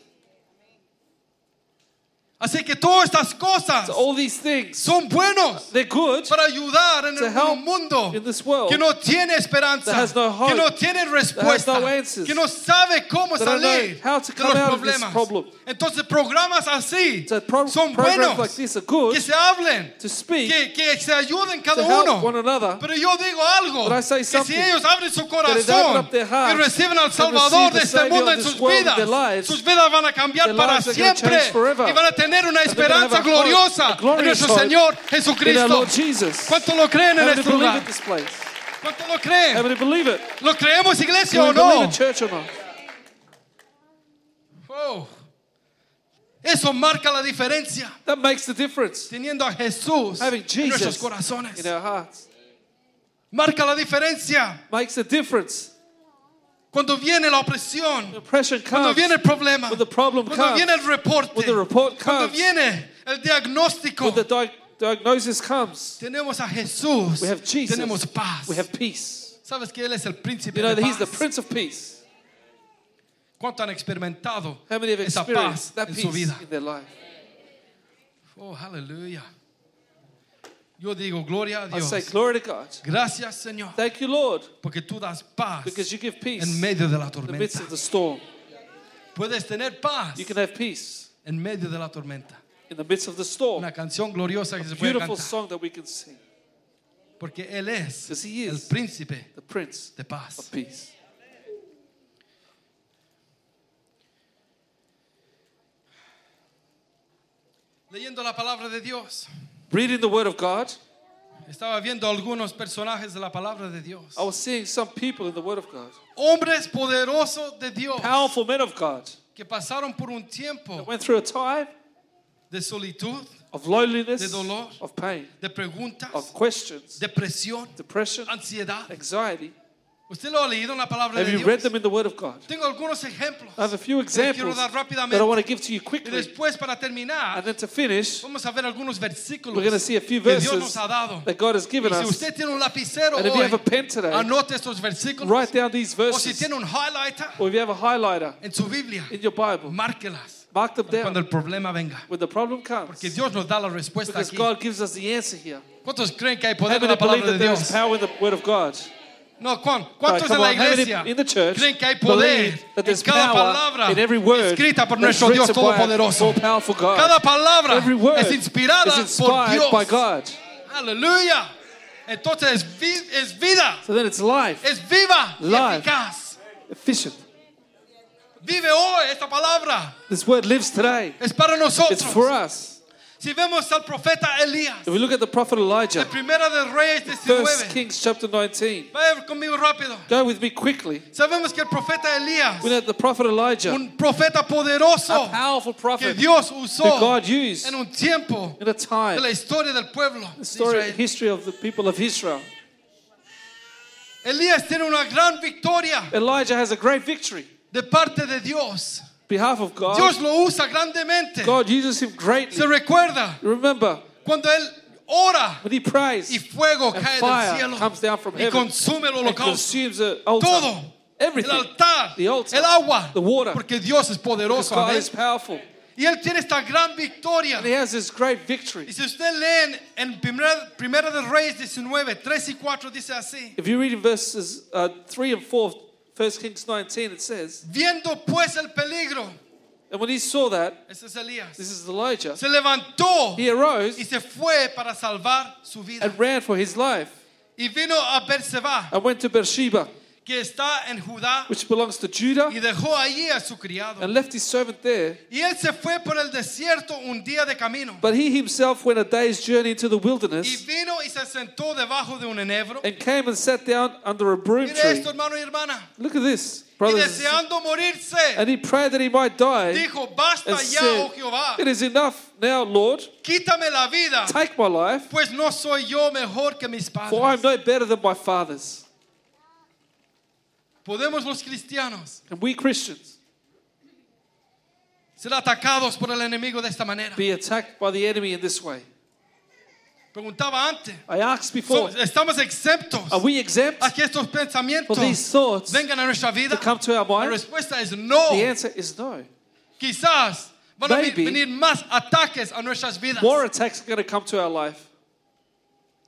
Así que todas estas cosas So all these things, son buenos they're good para ayudar en help mundo in this world que no tiene esperanza, that has no hope, que no tiene respuesta, no answers, que no sabe cómo salir how to de come los out of this problemas. problem. Entonces programas así So pro- son buenos like this are good que se hablen, to speak, que, que se ayuden cada one uno. another. Pero yo digo algo, que si ellos abren su corazón heart y reciben al Salvador de este mundo en sus vidas, lives, sus vidas van a cambiar para siempre y van a tener una gonna have esperanza gloriosa en nuestro Señor Jesucristo. ¿Cuánto lo creen en este lugar? ¿Cuánto lo creen? ¿Lo creemos iglesia o no? Oh. Eso marca la diferencia. That makes the difference. Teniendo a Jesús Having en nuestros corazones. Marca la diferencia. makes a difference. Cuando viene la opresión. Cuando viene el problema. Problem Cuando comes. viene el reporte. Report Cuando comes. viene el diagnóstico. Di- diagnosis comes, Tenemos a Jesús. we have Jesus. Tenemos paz. We have peace. ¿Sabes que Él es el príncipe You know de that He's the paz? Prince of Peace. ¿Cuánto han experimentado esa paz that en su vida? in their life? Oh, aleluya. Yo digo, gloria a I Dios. say, Glory to God. Gracias, Señor, Thank you, Lord, porque tú das paz because you give peace en in medio de la the midst tormenta. of the storm. Puedes tener paz You can have peace en medio de la tormenta. in the midst of the storm. Una canción gloriosa que se puede Beautiful cantar. song that we can sing. Porque Él es Because He el is príncipe the Prince de paz. of Peace. Leyendo la palabra de Dios, Reading the Word of God, estaba viendo algunos personajes de la palabra de Dios. I was seeing some people in the Word of God, Hombres poderosos de Dios powerful men of God, que pasaron por un tiempo that went through a time de solitud, of loneliness, De dolor. of pain, de preguntas, of questions, depresión, depression, ansiedad. anxiety. ¿Usted lo ha leído en la palabra Have de you Dios? read them in the Word of God? Tengo algunos ejemplos. I have a few que le quiero examples dar that rápidamente. I want to give to you Y quickly. después, para terminar, And then to finish, vamos a ver algunos versículos we're going to see a few que Dios verses nos ha dado. that God has Y given si us. usted tiene un lapicero And if you have a pen today, anote estos versículos. Write down these O si verses. tiene un highlighter Or if you have a highlighter en su Biblia, in your Bible, márquelas. Mark them cuando down el problema venga. when the problem comes. Dios nos da la respuesta Because aquí. God gives us the answer here. ¿Cuántos creen que hay poder How en many la believe palabra that de there is Dios? power in the word of God? No, ¿cuán- ¿cuántos come en la on, how many iglesia in the church creen que hay poder en cada palabra in every word escrita por nuestro Dios written by our Todopoderoso? Cada palabra Every word es inspirada por Dios. Aleluya. Entonces es, vi- es vida, So then it's life, es viva Life. eficaz. efficient. Vive hoy esta palabra. This word lives today. Es para It's for us. Si vemos al profeta Elías, If we look at the prophet Elijah, de Primera de Reyes First 19. Kings chapter 19. Vaya conmigo rápido. Go with me quickly. Sabemos que el profeta Elías, We know the prophet Elijah, un profeta poderoso a powerful que prophet Dios that God used en un tiempo in a de time, la historia del pueblo the story, Israel. history of the people of Israel. Elías tiene una gran victoria Elijah has a great victory. de parte de Dios. Behalf of God, Dios lo usa grandemente. God uses him Se recuerda Remember, cuando él ora when he prays, y fuego and cae del fire cielo comes down from y heaven consume el and holocausto. consumes the altar, Todo. El everything. altar, The altar, el agua, the water. porque Dios es Because poderoso. God amén. is powerful. Y él tiene esta gran victoria. And he has this great victory. Y si usted en primera, primera de Reyes 19, 3 y 4 dice así. If you read in verses uh, 3 and 4, 1 Kings 19, it says, Viendo pues el peligro, And when he saw that, es Elías, this is Elijah, se levantó he arose y se fue para salvar su vida. and ran for his life Y vino a Berseba, and went to Beersheba, que está en Judá, which belongs to Judah, y dejó allí a su criado. and left his servant there. Y él se fue por el desierto un día de camino. But he himself went a day's journey into the Y wilderness vino y se sentó debajo de un enebro. and came and sat down under a broom Mire tree. esto, hermano y hermana. Look at this, Y brothers. and sisters. deseando morirse, And he prayed that he might die dijo, basta and ya, oh said, Jehová, It is enough now, Lord. quítame la vida, Take my life, pues no soy yo mejor que mis for I am padres. no better than my fathers. Podemos los cristianos And we Christians ser atacados por el enemigo de esta manera. be attacked by the enemy in this way. Preguntaba antes, I asked so, before, ¿estamos exentos are we exempt a que estos for pensamientos these thoughts vengan a nuestra vida? come to our La mind? respuesta es no. The answer is no. Quizás van a vi- Maybe. venir más ataques a nuestras vidas. More attacks are going to come to our life.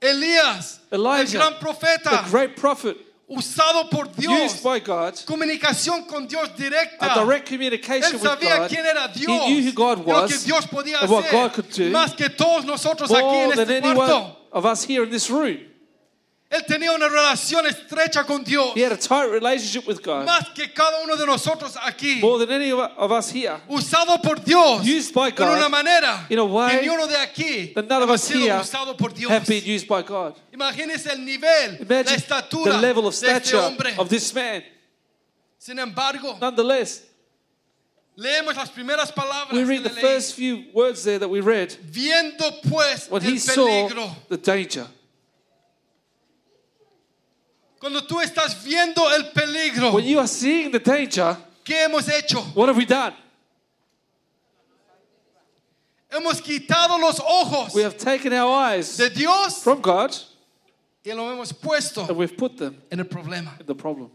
Elías, Elijah, el gran profeta, A great prophet, usado por Dios, used by God, comunicación con Dios directa. a direct Él communication with God. quién era He knew who God y lo que was Dios podía and what hacer, God could do más que todos nosotros aquí en este cuarto. of us here in this room. Él tenía una relación estrecha con Dios, He had a tight relationship with God, más que cada uno de nosotros aquí. more than any of us here. Usado por Dios Used by de una manera in a way que ni uno de aquí that none of us here usado por Dios. have been used by God. Imagínese el nivel, la estatura the level of de este stature hombre. of this man. Sin embargo, Nonetheless, leemos las primeras palabras we que read the first few words there that we read Viendo pues when el he saw peligro. the danger. Cuando tú estás viendo el peligro, When you are seeing the danger, ¿qué hemos hecho? what have we done? Hemos quitado los ojos We have taken our eyes de Dios from God y lo hemos puesto and we've put them en el problema. in the problem.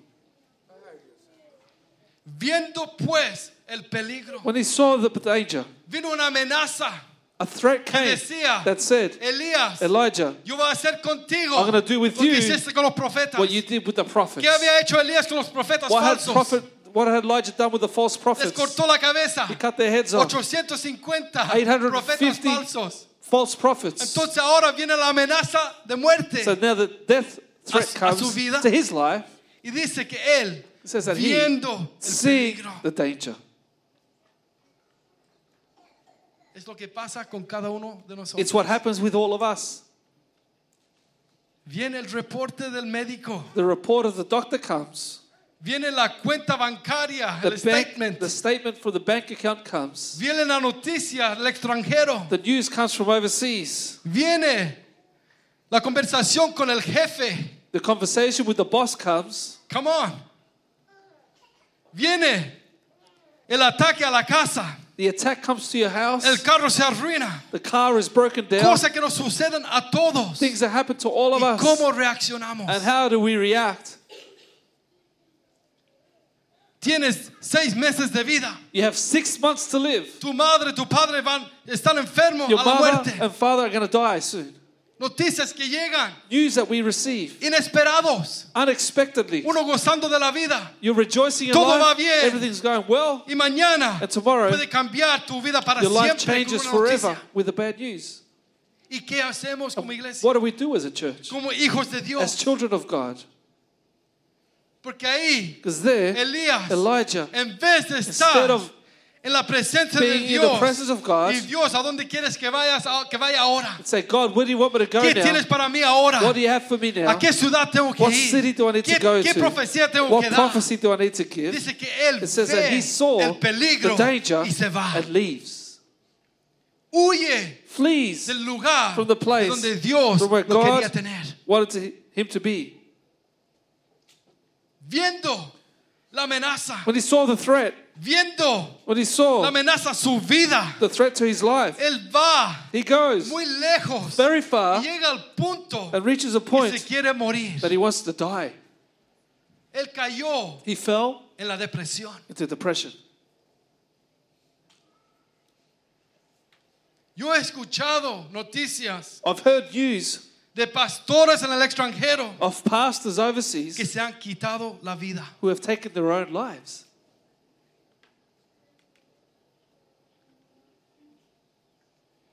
Viendo pues el peligro, When he saw the danger, vino una amenaza. A threat came decía, that said, Elías, Elijah, yo voy a hacer contigo I'm gonna do with you hiciste con los what you did with the prophets. ¿Qué había hecho Elías con los profetas What had, prophet, what had Elijah done with the false Les prophets? cortó la cabeza. He cut their heads off. 850 profetas falsos. False prophets. Entonces ahora viene la amenaza de muerte. So now the death threat A su- a comes su vida. to his life. Y dice que él, It says that he, seeing the danger. Es lo que pasa con cada uno de nosotros. It's what happens with all of us. Viene el reporte del médico. The report of the doctor comes. Viene la cuenta bancaria, The, el bank, statement. the statement for the bank account comes. Viene la noticia del extranjero. The news comes from overseas. Viene la conversación con el jefe. The conversation with the boss comes. Come on. Viene el ataque a la casa. The attack comes to your house. El carro se arruina. The car is broken down. Cosas que nos suceden a todos. Things that happen to all of ¿Y us. cómo reaccionamos? And how do we react? tienes seis meses de vida. You have six months to live. Tu madre, tu padre van, están enfermos Your a la mother muerte. and father are going to die soon. Noticias que llegan News that we receive inesperados. unexpectedly. Uno gozando de la vida. You're rejoicing in Todo life. va bien. Everything's going well. Y mañana And tomorrow, puede cambiar tu vida para Your life siempre con changes una forever noticia. with the bad news. ¿Y qué hacemos como iglesia? What do we do as a church? Como hijos de As children of God? Porque ahí Because there, Elías, Elijah, en vez de instead estar of en la presencia de being in the Dios, presence of God, y Dios, ¿a dónde quieres que vayas? a- Que vaya ahora. say, God, where do you want me to go ¿Qué now? tienes para mí ahora? What do you have for me now? ¿A qué ciudad tengo que What ir? city do I need ¿Qué, to go qué to? profecía tengo What que dar? prophecy do I need to give? Dice que él It says that he saw el the peligro danger y se va. and leaves. Huye Flees del lugar from the place donde Dios from where lo God quería tener. wanted to, him to be. Viendo la amenaza, When he saw the threat, viendo when he la saw amenaza a su vida, the threat to his life, él va he goes muy lejos very far llega al punto and reaches a que se point quiere morir. that he wants to die. Él cayó He fell en la depresión. into depression. Yo he escuchado noticias I've heard news de pastores en el extranjero of pastors overseas que se han quitado la vida. who have taken their own lives.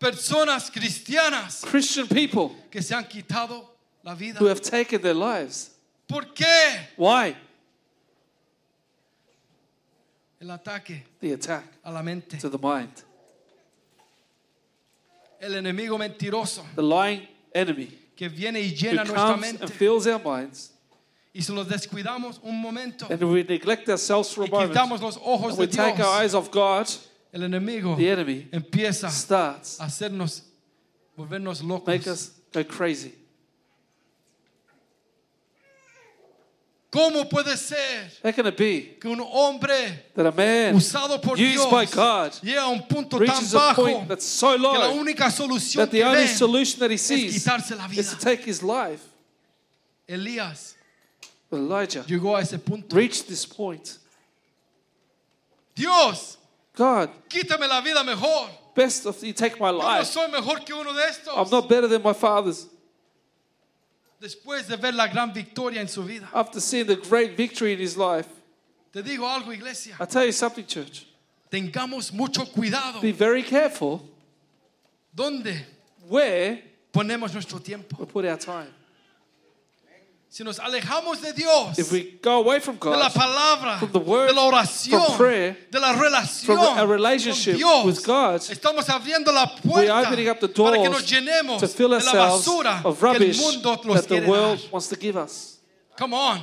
Personas cristianas Christian people que se han quitado la vida. who have taken their lives. ¿Por qué? Why? El ataque The attack a la mente. to the mind. El enemigo mentiroso The lying enemy que viene y who llena nuestra comes mente. and fills our minds. Y si los descuidamos un momento And we neglect ourselves for y a moment. quitamos los ojos And we de take our Dios, eyes off God. El enemigo The enemy empieza starts a hacernos, volvernos make locos. us go crazy. ¿Cómo puede ser How can it be que un hombre that a man usado por used Dios by God llega a un punto tan bajo that's so que la low única solución that the que only solution that he es sees quitarse la vida? is to take his life? Elías Elijah llegó a ese punto. reached this point. Dios, God, quítame la vida mejor. best of you take my Yo no life. soy mejor que uno de estos. I'm not better than my fathers. Después de ver la gran victoria en su vida. After seeing the great victory in his life, Te digo algo, iglesia. I tell you something, church. Tengamos mucho cuidado. Be very careful ¿Dónde where ponemos nuestro tiempo? we put our time. Si nos alejamos de Dios, If we go away from de la God, palabra, from the word, de la oración, from prayer, de la relación from a relationship con Dios, with God, estamos abriendo la we're puerta opening up the para que doors nos llenemos to fill de la ourselves basura of que el rubbish mundo nos that the quiere world dar. wants to give us. Come on.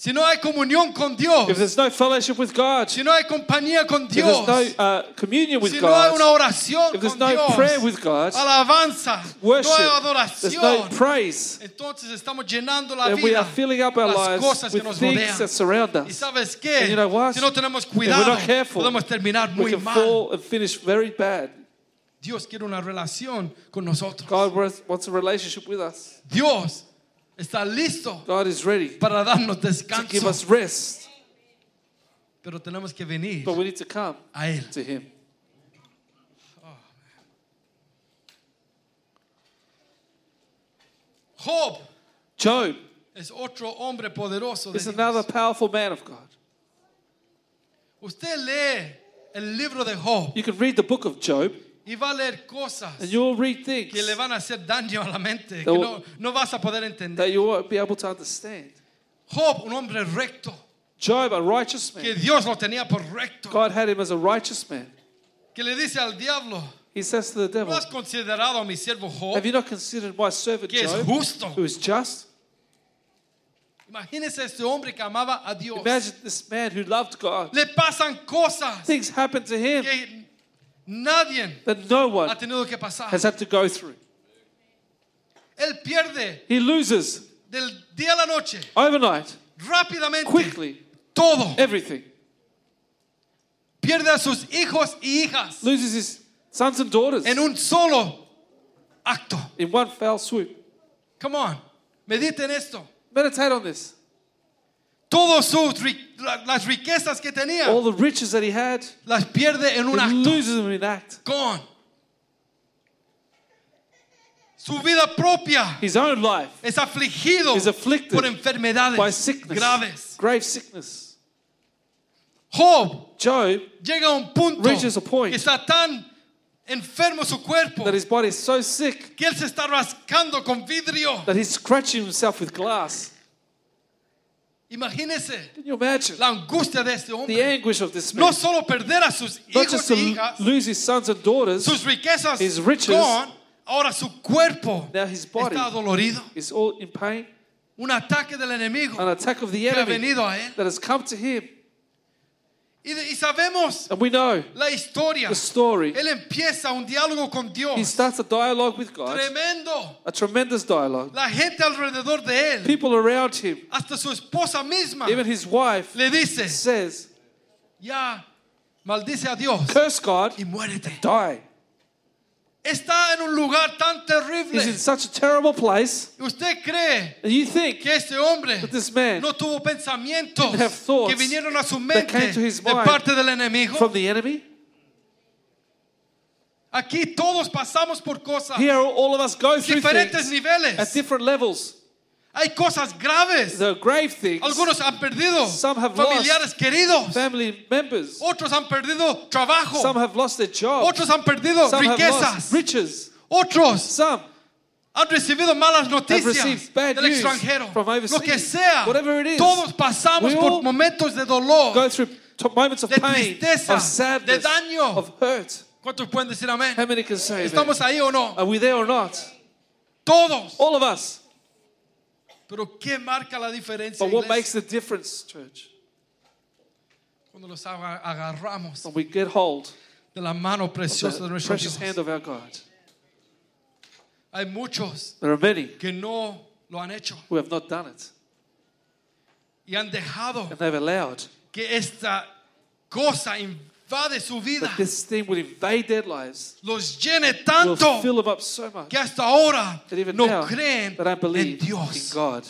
Si no hay comunión con Dios, If there's no fellowship with God, si no hay compañía con if Dios, there's no uh, communion with si no hay una God, oración if there's con no Dios, prayer with God, alabanza, worship, no hay there's no praise, entonces estamos llenando la then we are filling up our lives cosas que with nos things rodean. that surround Y us. sabes qué? And you know what? Si no tenemos If we're cuidado, not careful, podemos terminar We can mal. fall and finish very bad. Dios quiere una relación con nosotros. God wants wants a relationship with us. Dios está listo God is ready para darnos to give descanso, us rest, pero tenemos que venir but we need to come a Él. to Him. Oh, Job Job es otro hombre poderoso. De is Dios. another powerful man of God. Usted lee el libro de Job You can read the book of Job y va a leer cosas and you will read things que le van a hacer daño a la mente, que will- no, no vas a poder entender. that you won't be able to understand. Job, un hombre recto, Job, a righteous que man, Dios lo tenía por recto, God had him as a righteous man. que le dice al diablo, He says to the ¿no devil, has considerado a mi siervo Job, Have you not considered my servant que es Job, justo? who is just? Imagínese este hombre que amaba a Dios. Imagine this man who loved God. Le pasan cosas Things happen to him que nadie that no ha one tenido que pasar. has had to go through. Él pierde He loses del día a la noche, overnight, rápidamente, quickly, todo. everything. Pierde a sus hijos y hijas Loses his sons and daughters en un solo acto. in one foul swoop. Come on, mediten esto. Meditate on this. Todas sus las riquezas que tenía, All the riches that he had, las pierde en un acto. loses them in act. Gone. Su vida propia His own life es afligido is afflicted por enfermedades by sickness, graves. grave sickness. Job Job, llega a un punto Reaches a point. que está tan enfermo su cuerpo that his body is so sick que él se está rascando con vidrio. that he's scratching himself with glass. Imagínese Can you imagine la angustia de este the hombre. anguish of this No man? solo perder a sus Not hijos just y to hijas, lose his sons and daughters, sus riquezas his riches, gone, ahora su cuerpo now his body está dolorido. is all in pain. Un ataque del enemigo An attack of the que ha enemy venido a él. that has come to him. Y, y sabemos And we know la historia. the story. Él empieza un diálogo con He starts a dialogue with God, Tremendo. a tremendous dialogue. La gente alrededor de él, People around him, hasta su esposa misma, even his wife, le dice, says, ya, maldice a Dios Curse God, y muérete. die. Está en un lugar tan terrible. He's in such a terrible place. ¿Usted cree And you think que este hombre that this man no tuvo pensamientos didn't have thoughts que vinieron a su that mente came to his de mind parte del enemigo? from the enemy? Aquí todos pasamos por cosas, Here, all of us go through diferentes things niveles. at different levels. Hay cosas graves. The grave things, Algunos han perdido Some have familiares queridos. family members, Otros han perdido trabajo. some have lost their job, Otros han perdido some have riquezas. lost riches, Otros some han recibido malas have noticias del extranjero. from overseas. Lo que sea, Whatever it is, todos pasamos por momentos de dolor. go through moments of de pain, tristeza, of sadness, de daño. of hurt. ¿Cuántos pueden decir amén? How many can say that? ¿Estamos ahí o no? Are we there or not? Todos. All of us. Pero ¿qué marca la diferencia? But what iglesia? makes the difference, church? Cuando los agarramos When we get hold de la mano of preciosa de nuestro precious Dios. hand of our God. Hay muchos There are many que no lo han hecho who have not done it, y han dejado and they've allowed que esta cosa invade su vida, this thing will invade their lives, los llene will tanto fill them up so much que hasta ahora that even no now creen they don't en believe in Dios, God.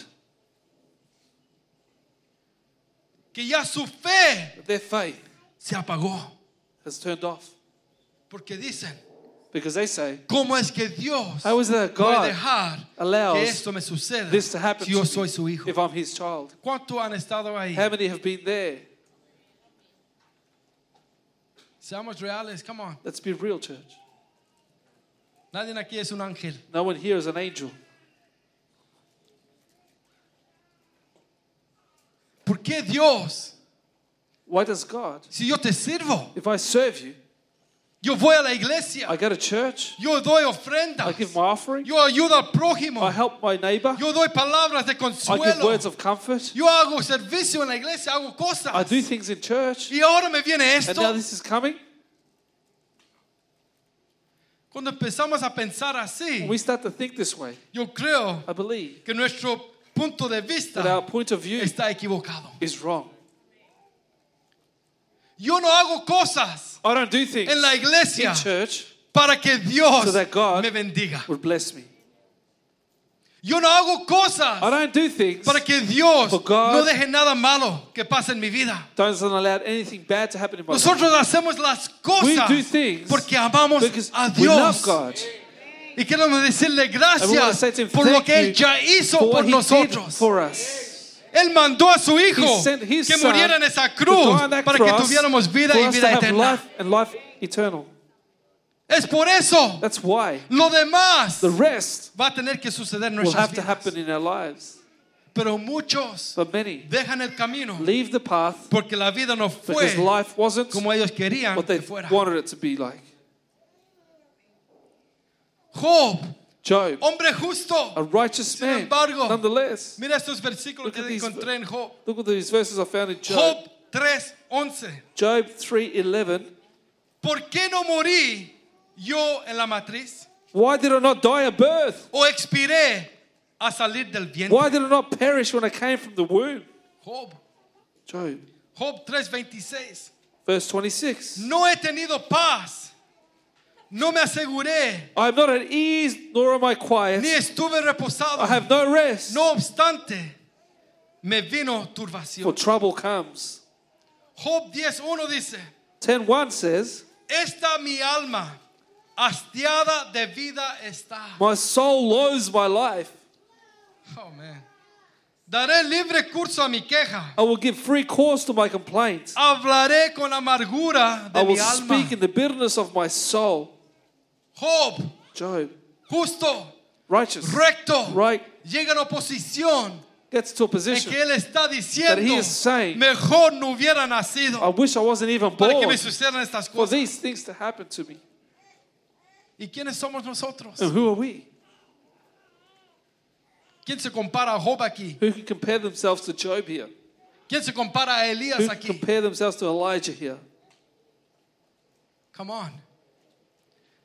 que ya su fe their faith se apagó, has turned off porque dicen, because they say, ¿cómo es que Dios How is that puede God dejar allows que esto me suceda this to happen si yo soy su hijo? if I'm His child? ¿Cuántos han estado ahí? How many have been there? Seamos reales, come on. Let's be real, church. Nadie aquí es un ángel. No one here is an angel. ¿Por qué Dios, Why does God, si yo te sirvo, if I serve you, yo voy a la iglesia, I go to church, yo doy I give my offering, yo ayudo al prójimo, I help my neighbor, yo doy palabras de I give words of comfort, yo hago servicio en la iglesia, hago cosas. I do things in church, Y ahora me viene and now this is coming. Cuando empezamos a pensar When we start to think this way, yo creo I believe que nuestro punto de that vista our point of view está equivocado. is wrong. Yo no hago cosas I don't do things en la iglesia in church para que Dios So that God me bendiga. would bless me. Yo no hago cosas I don't do things para que Dios For God- no deje nada malo que pase en mi vida. doesn't allow anything bad to happen in my life. Nosotros hacemos las We cosas do things porque amamos Because a we love Dios. God. Y queremos decirle gracias por lo que Él ya hizo por nosotros. for us. Él mandó a su hijo que muriera en esa cruz para que tuviéramos vida y vida eterna. Es por eso That's why lo demás the rest va a tener que suceder en will nuestras to vidas. happen in our lives. Pero muchos But many dejan el camino leave the path porque la vida no fue because life wasn't como ellos querían what they que fuera. wanted it to be like. Job, Job, hombre justo. a righteous Sin man, embargo, nonetheless. Mira estos versículos Look que at these encontré en Job. Look at these verses I found in Job. Job 3:11. Job 3:11. ¿Por qué no morí yo en la matriz Why did I not die at birth? o expiré a salir del vientre? Why did I not perish when I came from the womb? Job, Job, Job 3:26. verse 26. No he tenido paz. No me aseguré, I am not at ease, nor am I quiet. ni estuve reposado. I have no rest. No obstante, me vino turbación. for trouble comes. Job 10.1 dice, 10.1 says, esta mi alma hastiada de vida está. My soul loathes my life. Oh, man. Daré libre curso a mi queja. I will give free course to my complaints. Hablaré con amargura de I will mi alma. speak in the bitterness of my soul. Job, Job, justo, righteous, recto, right, llega en oposición gets to a position. que él está diciendo, That he is saying, mejor no hubiera nacido I wish I wasn't even born para que me sucedan estas for cosas. these things to happen to me. ¿Y quiénes somos nosotros? And who are we? ¿Quién se compara a Job aquí? Who can compare themselves to Job here? ¿Quién se compara a Who Elías can aquí? compare themselves to Elijah here? Come on.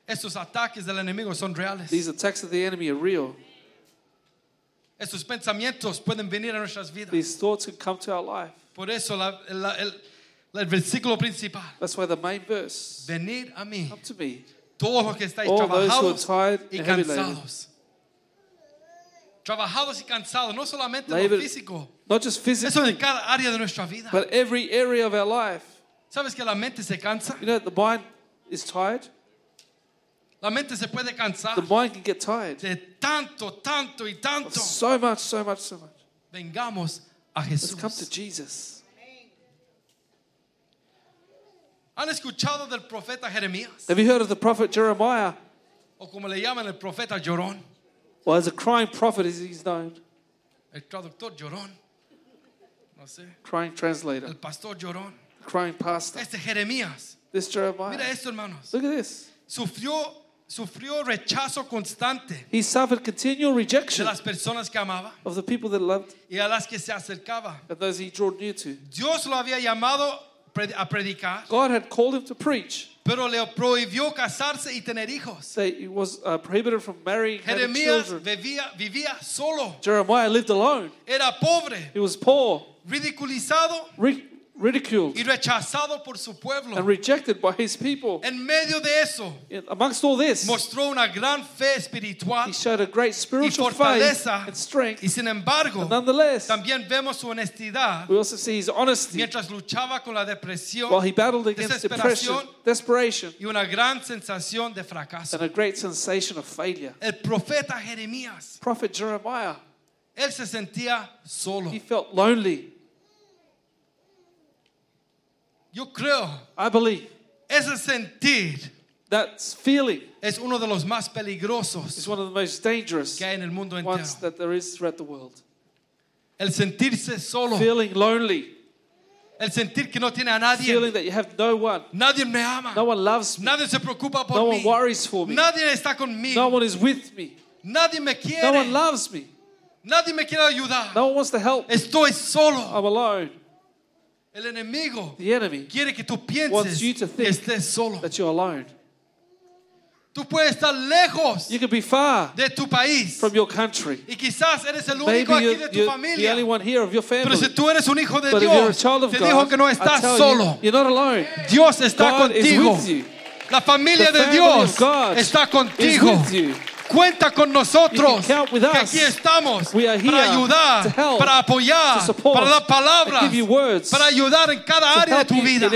Estos ataques del enemigo son reales. These attacks of the enemy are real. Estos pensamientos pueden venir a nuestras vidas. These thoughts can come to our life. Por eso la- la- el, el versículo principal. That's why the main verse, Venid a mí, come to me, todos los que estáis All those who are trabajados tired y and heavy laden. cansados. Trabajados y cansados, no solamente lo físico, not just eso en cada área de nuestra vida. but every area of our life. ¿Sabes que la mente se cansa? You know, the mind is tired. La mente se puede cansar The mind can get tired. de tanto, tanto y tanto. So much, so much, so much. Vengamos a Let's come to Jesús. Jesus. ¿Han escuchado del profeta Jeremías? Have you heard of the prophet Jeremiah? O como le llaman el profeta Llorón, Well, as a crying prophet, as he's known, el traductor Llorón, no sé, crying translator, el pastor Llorón. crying pastor. Este Jeremías, This Jeremiah. mira esto hermanos, Look at this. sufrió, sufrió rechazo constante He suffered continual de rejection las personas que amaba of the people that loved y a las que se acercaba. and those he drew near to. Dios lo había llamado a predicar, God had called him to preach. pero le prohibió casarse y tener hijos. Say he was uh, prohibited from marrying having Jeremías children. vivía, vivía solo, Jeremiah lived alone. era pobre, He was poor, ridiculizado ri- ridiculed, y rechazado por su pueblo. and rejected by his people. En medio de eso, In- amongst all this, mostró una gran fe espiritual he showed a great spiritual faith fortaleza. and strength. y sin embargo, nonetheless, también vemos su honestidad we also see his honesty mientras luchaba con la depresión while he battled against depression, desesperación desperation, y una gran sensación de fracaso. and a great sensation of failure. El profeta Jeremías, Prophet Jeremiah, él se sentía solo. he felt lonely. Yo creo, I believe ese sentir that feeling es uno de los más is peligrosos one of the most dangerous que hay en el mundo ones that there is throughout the world. El sentirse solo, Feeling lonely, el sentir que no tiene a nadie. feeling that you have no one, Nadie me ama. no one loves me, Nadie se preocupa por no mí. one worries for me, Nadie está conmigo. no one is with me, Nadie me no quiere. one loves me, Nadie me quiere ayudar. no one wants to help. me. Estoy solo. I'm alone. El enemigo The enemy quiere que tú Wants pienses you to que think estés solo. that you're alone. Tú puedes estar lejos You could be far de tu país from your country. y quizás eres el Maybe único aquí you're, de tu you're the familia. only one here of your Pero family. si tú eres un hijo de But if you're a Dios, child of te God, dijo que no I estás tell solo. you, you're not alone. Dios está God is contigo. with you. La familia The de family Dios of God está is contigo. with you. Cuenta con nosotros. Que aquí estamos para ayudar, help, para apoyar, support, para dar palabras, words, para ayudar en cada área de tu vida.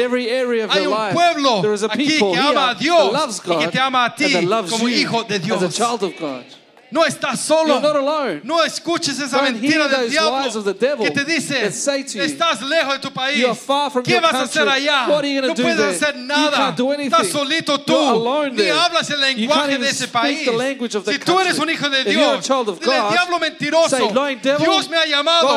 Hay un pueblo aquí que ama a Dios y que te ama a ti como hijo de Dios. No estás solo. No escuches esa Don't mentira del diablo que te dice, estás lejos de tu país. ¿Qué vas a hacer allá? No puedes hacer nada. Estás solito tú. Ni hablas el lenguaje de ese país. si tú eres un hijo de Dios, dile, diablo mentiroso, Dios me ha llamado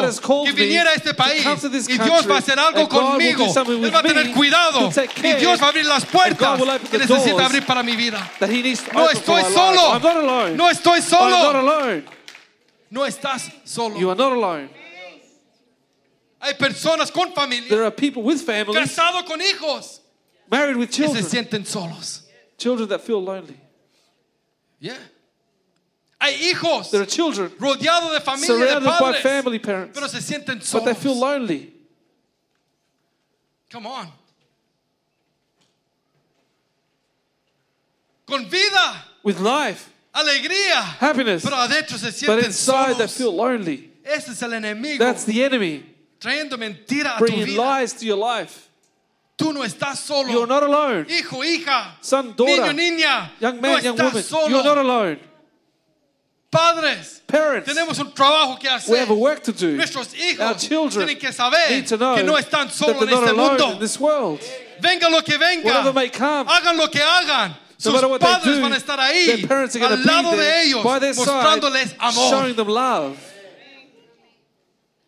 que viniera a este país y Dios va a hacer algo conmigo. Él va a tener cuidado y Dios va a abrir las puertas que necesita abrir para mi vida. No estoy solo. No estoy I'm not alone. No estás solo. You are not alone. Hay personas con familia, There are people with families, casados con hijos, married with que se children, sienten solos. children that feel lonely. Yeah. Hay hijos There are children rodeados de familia, de surrounded by family parents, pero se sienten but they feel lonely. Come on. Con vida, With life, alegría, happiness, pero adentro se but sienten inside they feel lonely. Ese es el enemigo That's the enemy trayendo mentira a tu bringing vida. lies to your life. Tú no estás solo. You're not alone. Hijo, hija, Son, daughter, niño, niña, Young no man, young woman, solo. you're not alone. Padres, Parents, tenemos un trabajo que hacer. we have a work to do. Nuestros Our children tienen que saber need to know que no están that solos they're en not este alone in mundo. this world. Venga lo que venga, Whatever may come, hagan lo que hagan. No Sus what they padres do, van a estar ahí al lado de ellos, mostrándoles amor. love.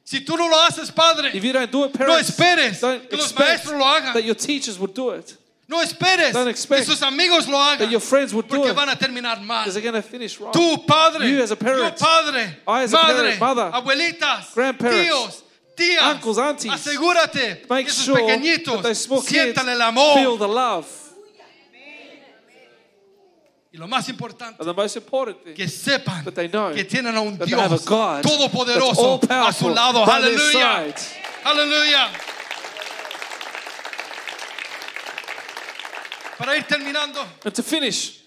Si tú no lo haces, padre, If you don't do it, no parents, esperes don't que los maestros lo hagan. that your teachers would do it. No esperes Don't que expect sus amigos lo hagan. That your friends would do porque it. van a terminar mal. Tú, padre, You as a yo, parent. padre, I as a madre, parent, mother. abuelitas, Grandparents. tíos, tías, Uncles, aunties. asegúrate que esos sure pequeñitos sientan el amor. Feel the love. Y lo más importante, And the most important thing, que sepan That they know que tienen a un that they have a Dios todopoderoso a su lado. Aleluya. Aleluya. Para ir terminando, And to finish,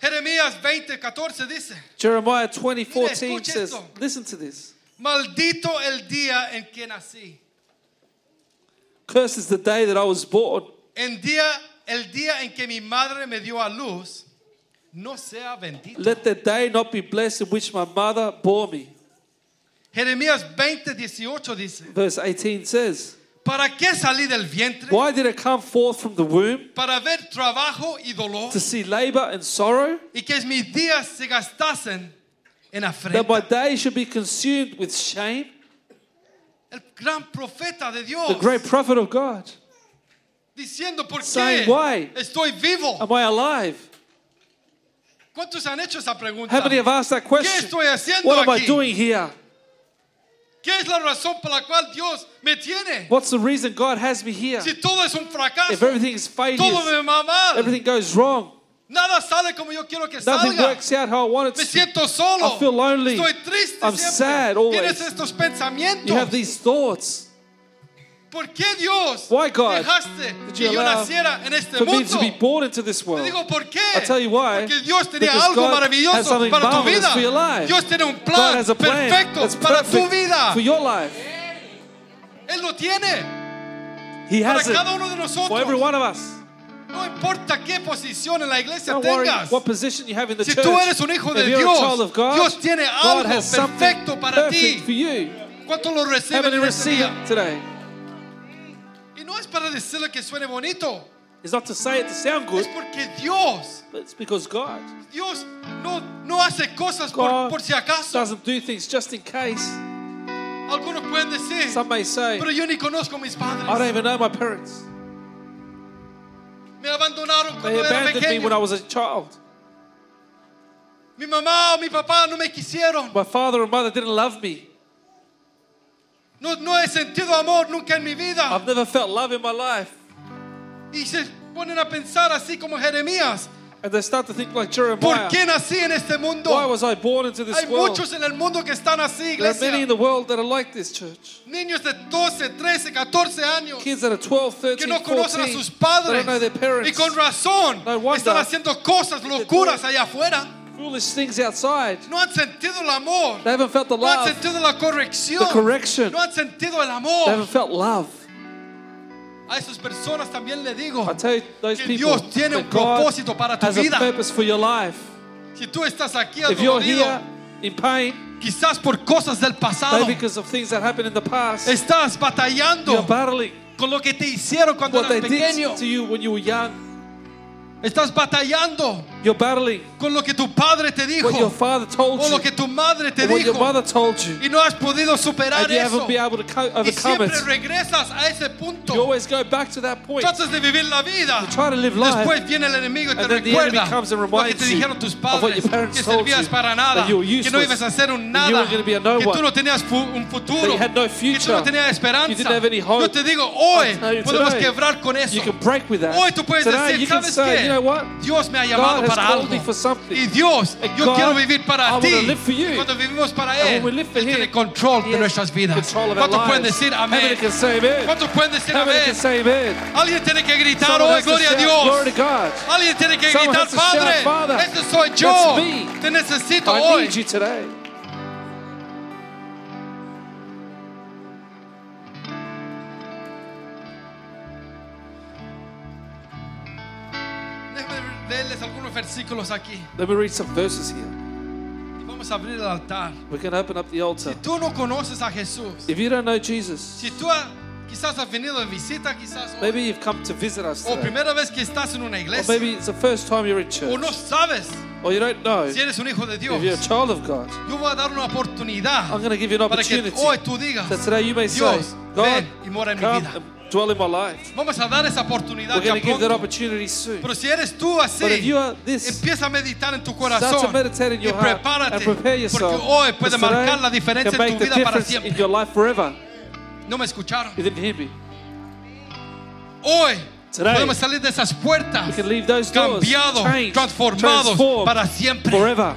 Jeremías 20, 14 dice, Jeremiah 20, 14 says, listen to this. maldito el día en que nací. Cursed is the day that I was born. En día, el día en que mi madre me dio a luz, no sea bendito. Let the day not be blessed in which my mother bore me. Jeremías 20, 18 dice, Verse 18 says, ¿para qué salí del vientre? Why did it come forth from the womb? Para ver trabajo y dolor To see labor and sorrow? y que mis días se gastasen en That my days should be consumed with shame? El gran profeta de Dios The great prophet of God. Diciendo, ¿por qué Saying, "Why? estoy vivo? Am I alive? ¿Cuántos han hecho esa pregunta? How many have asked that ¿Qué question? estoy haciendo What am I doing here? ¿Qué es la razón por la cual Dios me tiene? What's the reason God has me here? Si todo es un fracaso, If everything is todo failures, me va mal, everything goes wrong, nada sale como yo quiero que nothing salga. works out how I want it Me to. siento solo. I feel lonely. Estoy triste I'm siempre. sad always. Tienes estos pensamientos. You have these thoughts. ¿Por qué Dios Why, God, dejaste que yo naciera en este For me mundo? to be born into this Te world. digo por qué. I'll tell you why. Porque Dios tenía Because algo God has maravilloso something para tu marvelous vida. for your life. Dios tiene un God plan has a plan perfecto that's para tu perfect vida. for your life. Él lo tiene He para has it cada uno de for every nosotros. one of us. No importa qué posición en la iglesia Don't worry tengas. what position you have in the Si church. tú eres un hijo de if you're Dios, a child of God, Dios tiene God algo has something perfecto para ti. perfect for you. ¿Cuánto lo reciben en este receive día? it today? No es para decirle que suene bonito. It's not to say it to sound good, Es porque Dios, but it's because God Dios no, no hace cosas por, God por si acaso. doesn't do things just in case. Algunos pueden decir, Some may say, pero yo ni conozco a mis I don't even know my parents. Me abandonaron They cuando era abandoned me when I was a child. Mi mamá o mi papá no me quisieron. My father and mother didn't love me. No, no he sentido amor nunca en mi vida. I've never felt love in my life. Y se ponen a pensar así como Jeremías. And they start to think like ¿Por Jeremiah. qué nací en este mundo? Why was I born into this Hay world? muchos en el mundo que están así, There are many in the world that are like this church. Niños de 12, 13, 14 años Kids that are 12, que 13, no conocen 14. a sus They padres. don't know their parents. Y con razón No wonder están haciendo cosas, locuras allá afuera. Foolish things outside. No han sentido el amor. They haven't felt the No han love, sentido la corrección. the correction. No han sentido el They amor. haven't felt love. A esas personas también le digo, I tell you, those que Dios tiene un propósito para tu vida. purpose for your life. Si tú estás aquí If you're adolorido, here in pain, quizás por cosas del pasado, maybe because of things that happened in the past, estás you're batallando battling con lo que te hicieron cuando what they eras did pequeño. to you when you were young. Estás batallando You're battling con lo que tu padre te what your dijo father told o lo you, que tu madre te what your dijo mother told you, y no has podido superar and you eso. haven't been able to co- Y siempre it. regresas a ese punto. You always go back to that point. Tratas de vivir la vida. try to live life, Después viene el enemigo y te and then the enemy recuerda comes and lo que te you dijeron tus padres, your parents que servías you, para nada, that you were que no ibas a hacer un you nada, were gonna be a no que tú no tenías un futuro, you no que tú no future, tenías esperanza. you didn't have any hope. Yo te digo, hoy you podemos quebrar con eso. You can break with that. Hoy tú puedes decir, you ¿sabes qué? you? Dios me ha llamado para algo. Y Dios, yo God, quiero vivir para ti. Cuando vivimos para Él, for tiene control de nuestras vidas. ¿Cuántos pueden decir amén? it. pueden decir amén? Alguien tiene que gritar, oh, gloria a Dios. Alguien tiene que gritar, Padre, father soy yo. Te necesito hoy. Versículos aquí. Let me read some verses here. Vamos a abrir el altar. We can open up the altar. Si tú no conoces a Jesús, If you don't know Jesus, si tú quizás has venido de visita, quizás, maybe you've come to visit us o primera vez que estás en una Or iglesia, maybe it's the first time you're in o church. no sabes Or you don't know si eres un hijo de Dios. if you're a child of God. Yo voy a dar una oportunidad I'm going to give you an para que opportunity. hoy tú digas, So today you may say, Dios, God, ven y mora en mi vida. Dwell in my life. Vamos a dar esa oportunidad We're going to give that opportunity soon. Pero si eres tú But if así, you are this, empieza a meditar en tu start to corazón meditate in y your heart prepárate, and prepare yourself. porque hoy puede marcar la diferencia en tu vida para difference in siempre. your life forever. No me escucharon. You didn't hear me. Hoy Today, podemos salir de esas puertas We can leave those doors cambiados, changed, transformados para siempre. forever.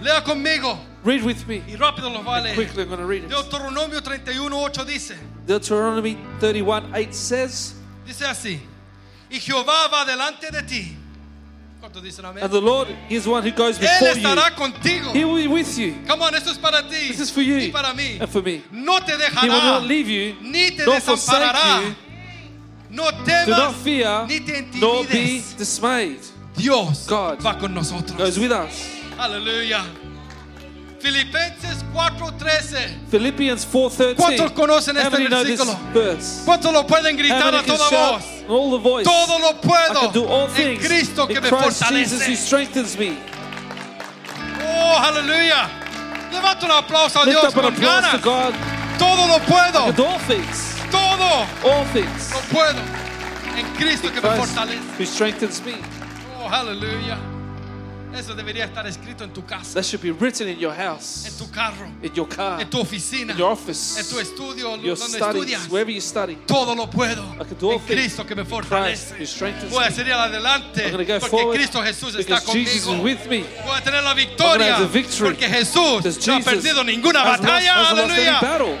Lea conmigo Read with me. y rápido los va a leer. Quickly, I'm going to read it. Deuteronomio 31:8 dice, Deuteronomy 31 8 says, dice así: Y Jehová va delante de ti. ¿Cuántos dicen amén? And the Lord is one who goes Él before you. contigo. He will be with you. Come on, esto es para ti This is for you y para mí. and for me. No te He will not leave you, ni te nor desamparará. forsake you. No Do not fear, ni te nor be dismayed. Dios God va con nosotros. Goes with us. Aleluya. Filipenses 4:13. Philippians 4:13. ¿Cuántos conocen este versículo? ¿Cuántos lo pueden gritar a toda voz? all the voice? Todo lo puedo en Cristo que me fortalece. strengthens me. Oh, aleluya. Levanta un aplauso a Dios con ganas. Todo lo puedo. Todo All things. lo puedo en Cristo que me fortalece. who strengthens me. Oh, aleluya. Eso debería estar escrito en tu casa, That should be written in your en house, tu carro, in your car, en tu oficina, in your office, en tu estudio, your donde studies, estudias. wherever you study. Todo lo puedo I can do all en Cristo que me Christ fortalece. Voy a seguir adelante go porque forward Cristo Jesús está because Jesus is conmigo. with me. Voy a tener la victoria have the victory porque Jesús no ha perdido ninguna batalla. Aleluya. battle.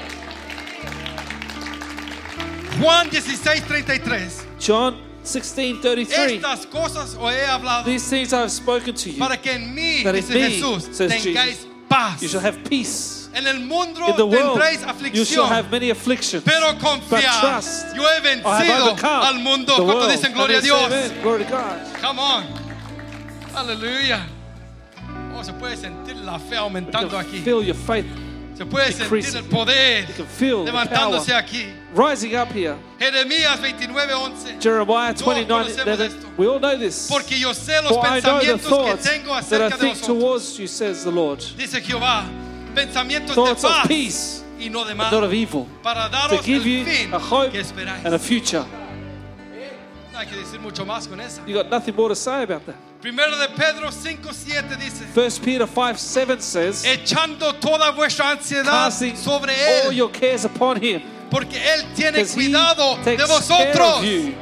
Juan 16, 33. John 16:33. Estas cosas os he hablado These things I have spoken to you, para que en mí, dice me, Jesús, says tengáis Jesus, paz. you shall have peace. En el mundo In the world, tendréis you shall have many afflictions. pero trust, Yo he I have vencido overcome al mundo. the ¿Cuántos world. dicen gloria a Dios? Glory to God. Come on. Aleluya. Oh, se puede sentir la fe You aumentando can aquí. feel your faith Se puede sentir el poder You can feel the levantándose aquí. Rising up here. Jeremías 29:11. Jeremiah Todos 29 conocemos 11. We all know this. Porque yo sé los For I know the pensamientos que thoughts that I de think vosotros. towards you, says the Lord. Dice Jehová, pensamientos de Thoughts of peace, y no de mal, not of evil. para To give you a hope and a future. No hay que decir mucho más con esa. You got nothing more to say about that. Primero de Pedro 5:7 dice, 1 Peter 5 7 says, echando toda vuestra ansiedad Casting sobre all your cares upon him. Porque él tiene Because he cuidado de vosotros. of.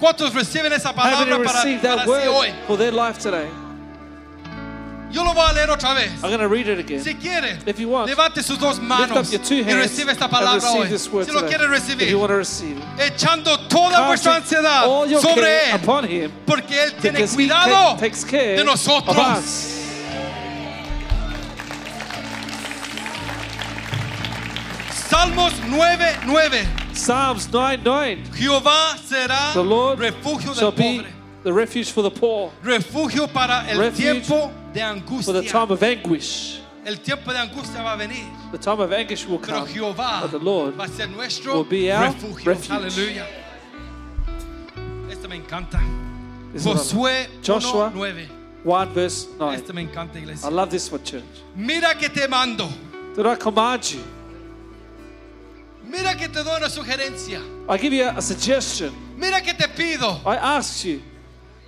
¿Cuántos reciben esa palabra para, para sí hoy? word for their life today? Yo lo voy a leer otra vez. I'm going to read it again. Si quiere, If you want, levante sus dos Lift manos up your two y recibe esta palabra hoy. this word Si lo today. quiere If you recibir, want to receive it. echando toda vuestra ansiedad sobre care él, upon him porque él tiene he cuidado takes care de of nosotros. us. Salmos 9:9. Psalms 9 9. Jehová será The Lord refugio shall del be pobre, the refuge for the poor, refugio para el Refuge tiempo de angustia. for the time of anguish. El tiempo de angustia va a venir, The time of anguish will pero come. Jehová But the Lord va a ser nuestro will be our refugio. refuge. Aleluya. Este me encanta. This is what I love. Josué Joshua 1:9. 1 verse 9. Este me encanta, I love this one, church. Mira que te mando. Did I command you? Mira que te doy una sugerencia. I give you a suggestion. Mira que te pido. I ask you.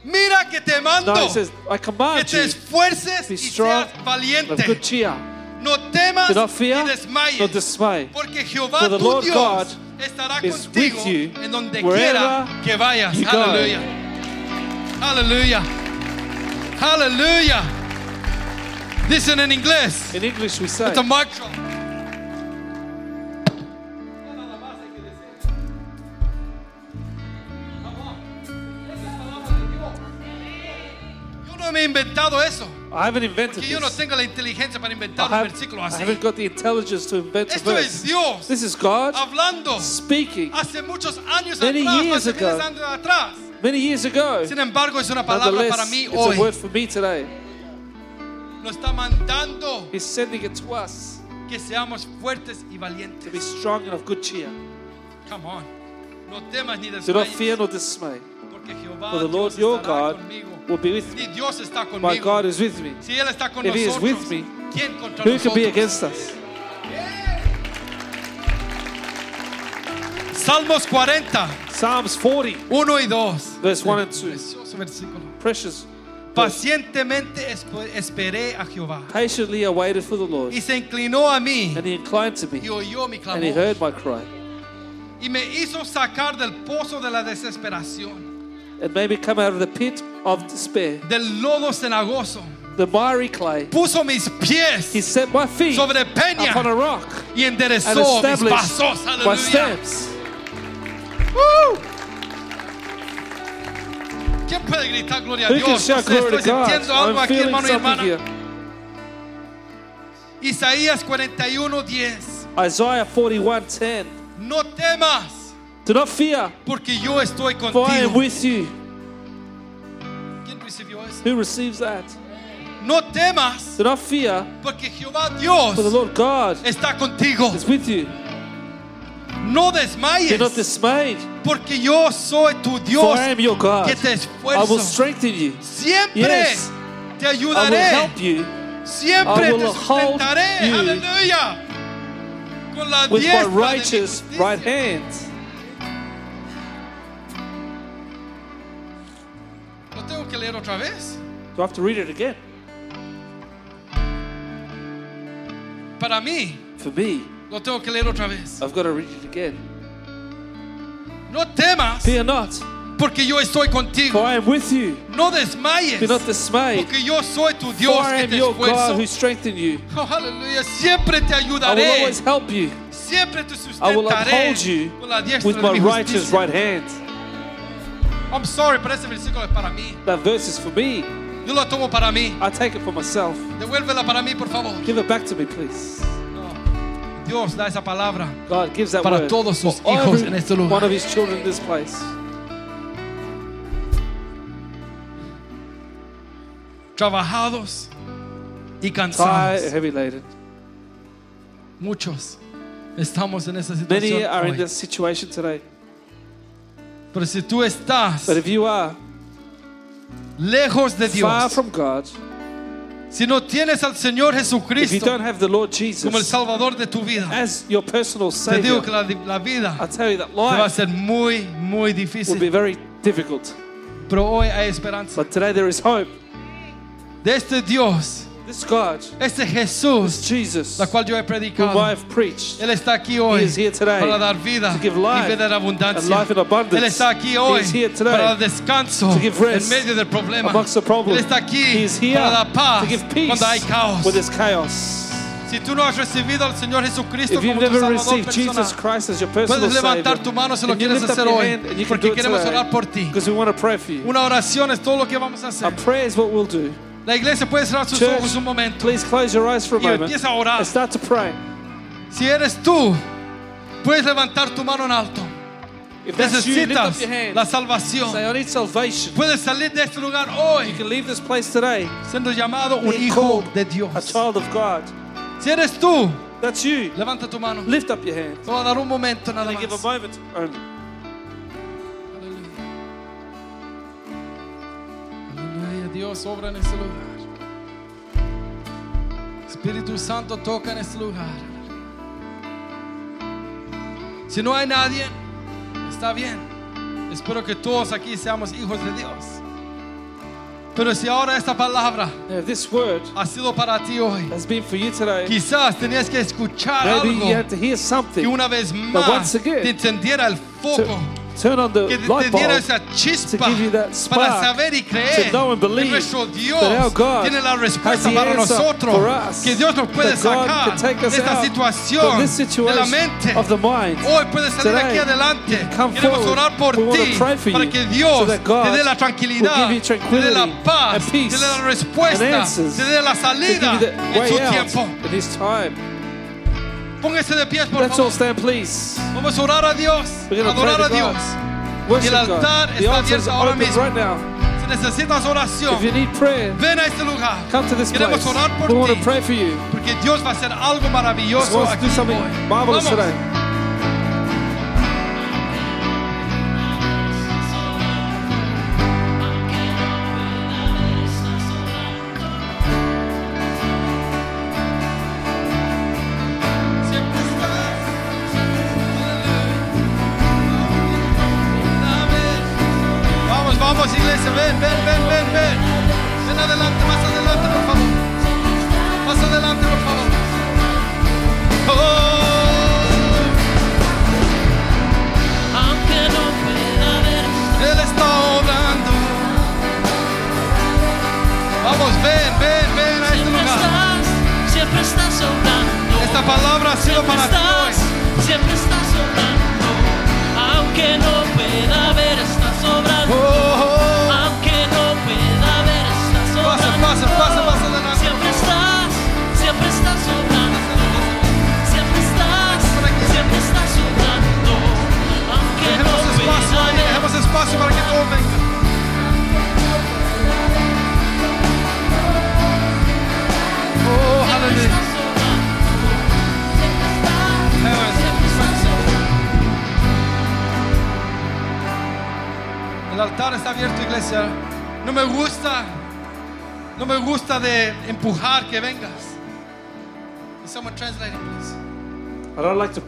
Mira que te mando. No, it says, I que command te you. esfuerces Be y strong seas Of valiente. good cheer. No temas Do not fear, ni desmayes. nor dismay. Porque Jehová For the tu Lord Dios God estará is contigo with you en donde quiera que vayas. you. Aleluya. Aleluya. Aleluya. Dicen en inglés. In English, we say, It's a. Yo no me he inventado eso. I haven't invented Porque yo no this. tengo la inteligencia para I, inventar un have, versículo I así. haven't got the intelligence to invent a Esto es verse. Dios This is God hablando speaking hace muchos años Many atrás, years hace miles ago. de años atrás. many years ago. Sin embargo, es una palabra Nonetheless, para mí it's a hoy. word for me today. Nos está mandando He's sending it to us que seamos fuertes y to valientes. be strong and of good cheer. Come on. No temas ni Do not desmayes. fear nor dismay, for the Lord your God will be with me. Y My. God is with me. If He is with me, ¿quién contra Who can be against us? Salmos 40, Psalms 40, 1 y 2. verse 1 and 2. Precioso versículo. Precious. Pacientemente esp- esperé a Jehová Patiently I waited for the Lord, y se inclinó a mí and He inclined to y me, oyó mi and He clamor heard my cry, y me hizo sacar del pozo de la desesperación, and made me come out of the pit of despair, del lodo cenagoso. the miry clay. Puso mis He set my feet sobre peña upon a rock y and mis established pasos. my steps. ¡Uh! ¿Quién puede gritar gloria a Who can shout glory to God? I'm feeling something here. Isaías 41:10. Isaiah 41:10. No temas, Do not fear, porque yo estoy for I am with you. ¿Quién recibió eso? Who receives that? No temas, Do not fear, porque Jehová Dios for the Lord God está contigo. is with you. No Be desmayes, not dismayed, porque yo soy tu for I am your God. que te I will strengthen you. Siempre Yes. te I will help you Siempre I will te sustentaré. you Aleluya. Con la with my diestra de mi righteous right hand. Que leer otra vez? Do I have to read it again? Para mí, For me, lo tengo que leer otra vez. I've got to read it again. No temas, Fear not, porque yo estoy for contigo. I am with you. No desmayes, Be not dismayed, porque yo soy tu for Dios I que am te your God esfuerzo. who strengthen you. Oh, aleluya. Siempre te I will ayudaré. always help you Siempre te I will uphold you con la diestra with de my mi righteous justicia. right hand. I'm sorry, pero ese versículo es para mí. That verse is for me. Yo lo tomo para mí. I take it for myself. Devuélvela para mí, por favor. Give it back to me, please. No. Dios da esa palabra. God gives that Para word todos sus hijos en este lugar. one of His children in this place. Trabajados y Tired, heavy laden. Muchos estamos en esa Many situación. are in this situation today. Pero si tú estás But if you are lejos de far Dios, from God, si no tienes al Señor if you Jesucristo don't have the Lord como el Jesus Salvador de tu vida, as your personal te digo Savior, que la, la vida tell you that te va a life ser muy, muy will be difícil. very difficult. Pero hoy hay esperanza. But today there is hope. De este Dios, This God, este Jesús, Jesus, la cual yo he whom predicado, I have preached, Él está aquí hoy He is here today para dar vida to give y life vida en and abundancia. life in abundance. Él está aquí He hoy is here today para dar descanso to give en rest medio del problema. amongst the problem. Él está aquí He is here para dar paz to give peace cuando hay caos. there's chaos. Si tú no has recibido al Señor Jesucristo como tu Salvador personal, puedes levantar tu mano si lo quieres hacer hoy, porque queremos orar por ti. Una oración es todo lo que vamos a hacer. A prayer is what we'll do. La iglesia puede cerrar sus Church, ojos un momento Please close your eyes for a y moment empieza a orar. and start to pray. Si eres tú, puedes levantar tu mano en alto. If that's you, lift up your hand. la salvación. Say, I need salvation. Puedes salir de este lugar hoy You can leave this place today siendo llamado un hijo de a child of God. Si eres tú, That's you. levanta tu mano. Lift up your hand. Te voy a dar un momento nada And give a moment only. Dios obra en este lugar. Espíritu Santo toca en este lugar. Si no hay nadie, está bien. Espero que todos aquí seamos hijos de Dios. Pero si ahora esta palabra Now, this word ha sido para ti hoy, has been for you today, quizás tenías que escuchar maybe you algo had to hear que something. una vez But más again, te encendiera el foco. Turn on the que te light diera bulb esa chispa to give you that para saber y creer to know and que believe nuestro Dios that our God tiene la has respuesta para nosotros, for us, que Dios nos puede that God sacar can take us de esta out situación de la mente. of the mind. Hoy puedes salir Today, aquí adelante. Queremos forward. orar por We want ti to pray for para que Dios so that God te dé la will tranquilidad, give you te dé tranquility la paz, te dé la and respuesta, te dé la salida en su tiempo. Póngase de pies, por Let's all stand, please. Vamos a orar a Dios, We're gonna pray adorar a to. Dios. Worship el altar God. The está altar is abierto ahora open mismo. right now. Si necesitas oración, If you need prayer, ven a este lugar. come to this Queremos place. orar por We want ti. to pray for you. Porque Dios va a hacer algo maravilloso wants to aquí do something hoy. marvelous Vamos. today.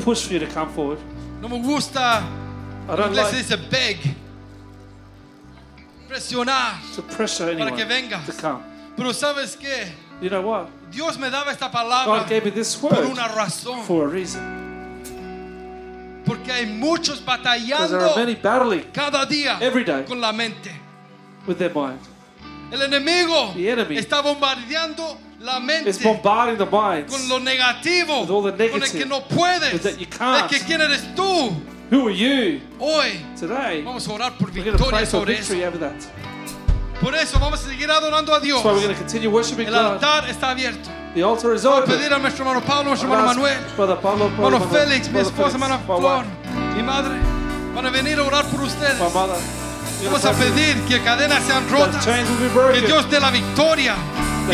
Push for you to come forward. No me gusta, I don't like dice beg, presionar to pressure para que vengas. to come. Pero sabes qué? You know what? Dios me daba esta palabra God gave me this por word una razón. for a reason. Porque hay muchos batallando cada día Every day. con la mente. with their mind. El enemigo The enemy está bombardeando la mente It's bombarding the minds. con lo negativo, With all the con el negative, que no puedes, with that you can't. que quién eres tú. Who are you Hoy today? vamos a orar por We're going to victoria sobre eso. over that. Por eso vamos a seguir adorando a Dios. We're going to continue worshiping El God. altar está abierto. The altar is Voy a open. pedir a nuestro hermano Pablo, nuestro hermano Manuel, Brother Pablo, hermano Félix, mi esposa, Felix, hermana my Flor, mi madre, van a venir a orar por ustedes. Vamos a pedir que cadenas sean rotas, que. Dios dé la victoria,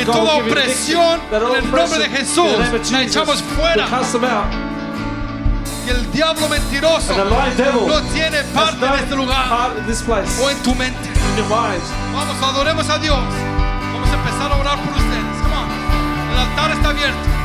God toda opresión en el nombre de Jesús la echamos fuera, que el diablo mentiroso no tiene parte en este lugar o en tu mente. Vamos, adoremos a Dios. Vamos a empezar a orar por ustedes. Come on. El altar está abierto.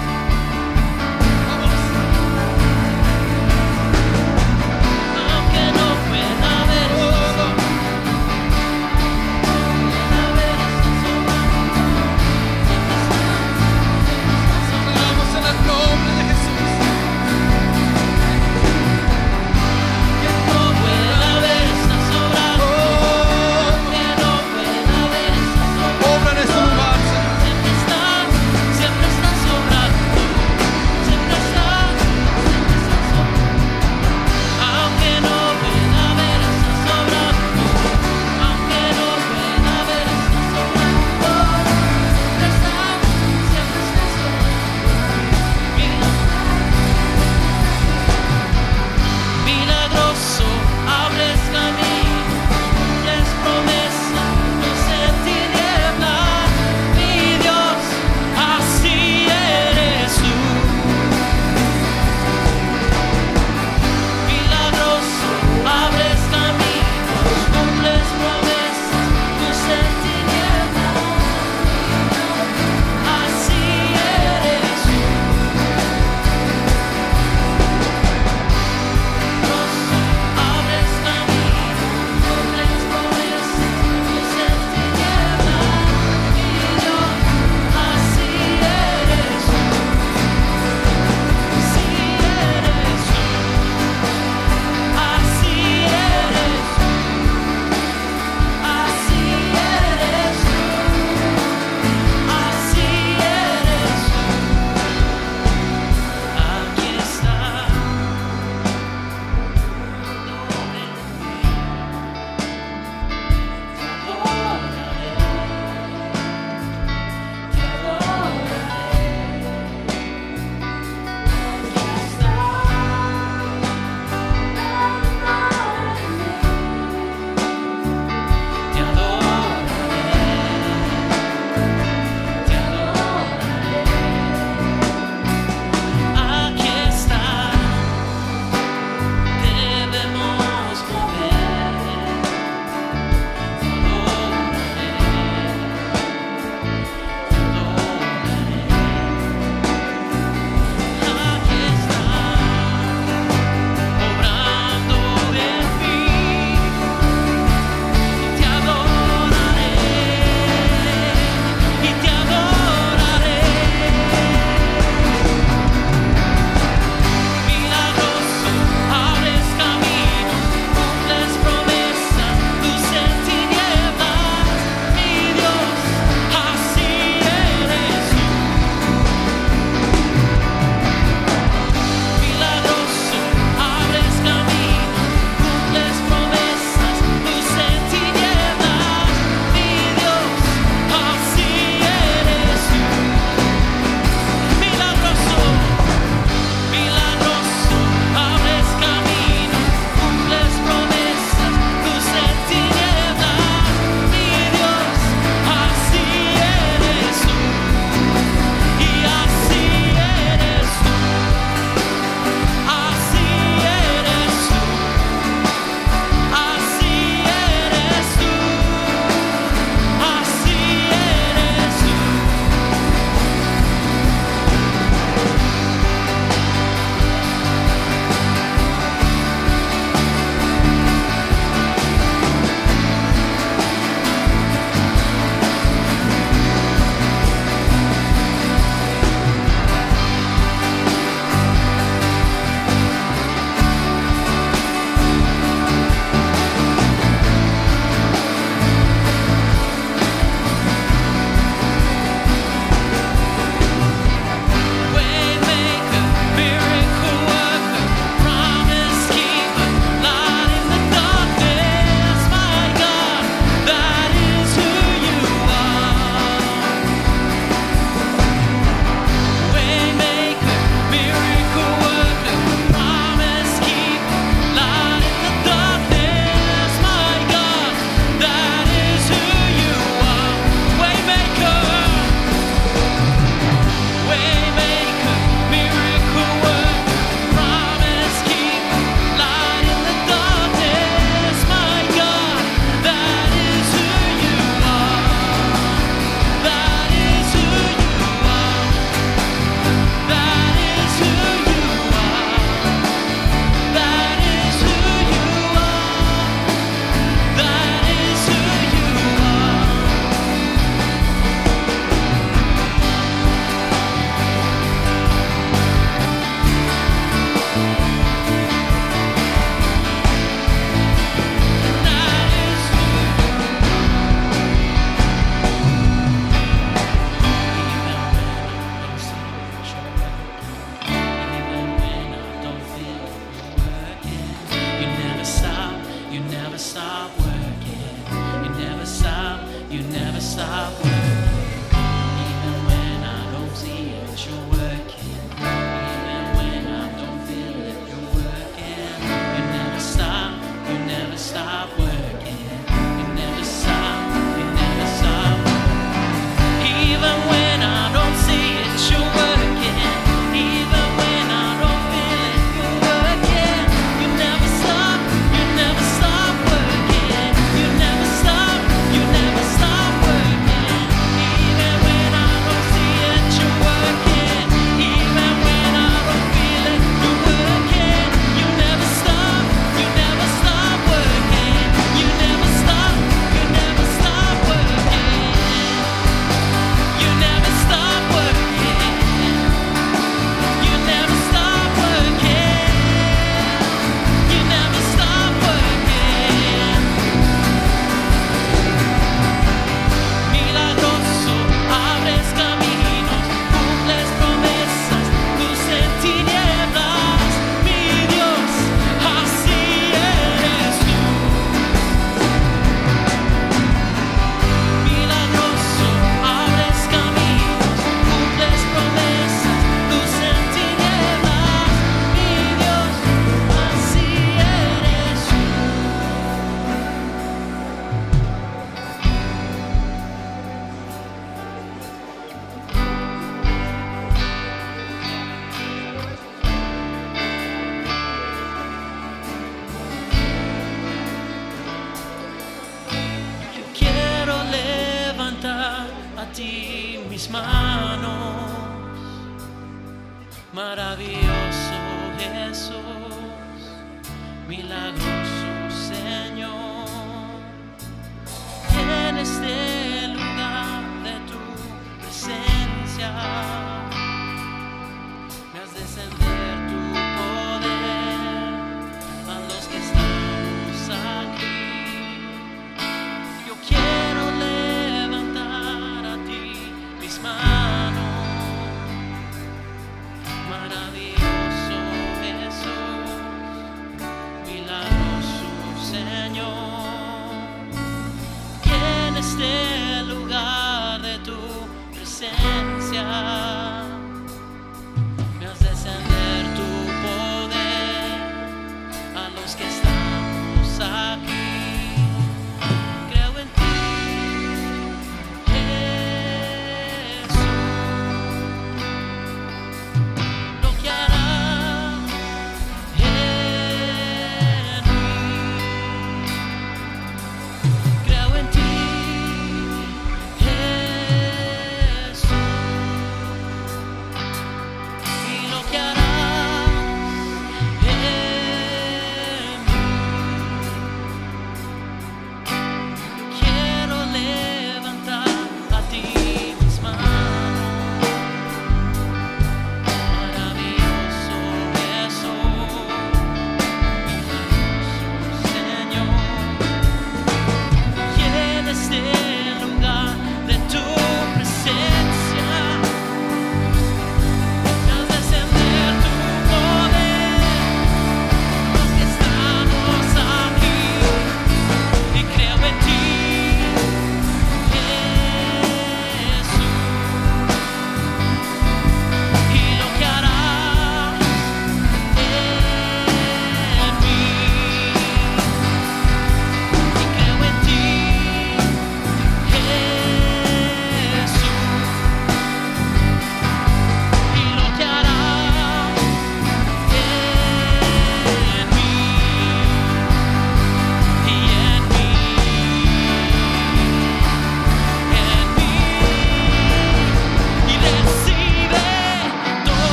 milagro.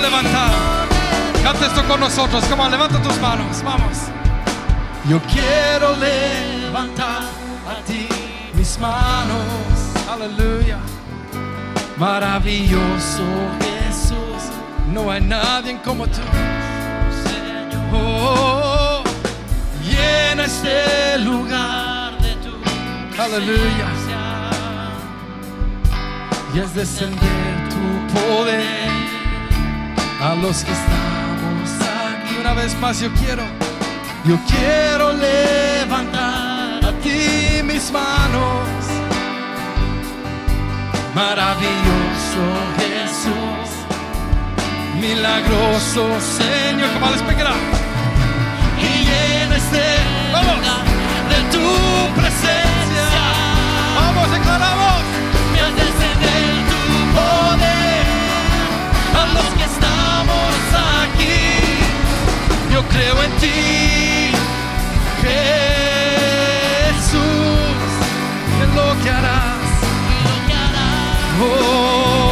levantar. Canta esto con nosotros. Come levanta tus manos. Vamos. Yo quiero levantar a ti mis manos. Aleluya. Maravilloso Jesús. No hay nadie como tú. Oh, Llena este lugar de tu. Aleluya. Y es descender tu poder a los que estamos aquí. Una vez más yo quiero, yo quiero levantar a ti mis manos. Maravilloso Jesús, milagroso Señor, como les pegará. Y llenes de, vamos, de tu presencia. Vamos, declaramos. creo en ti, Jesús, en lo que harás. Oh.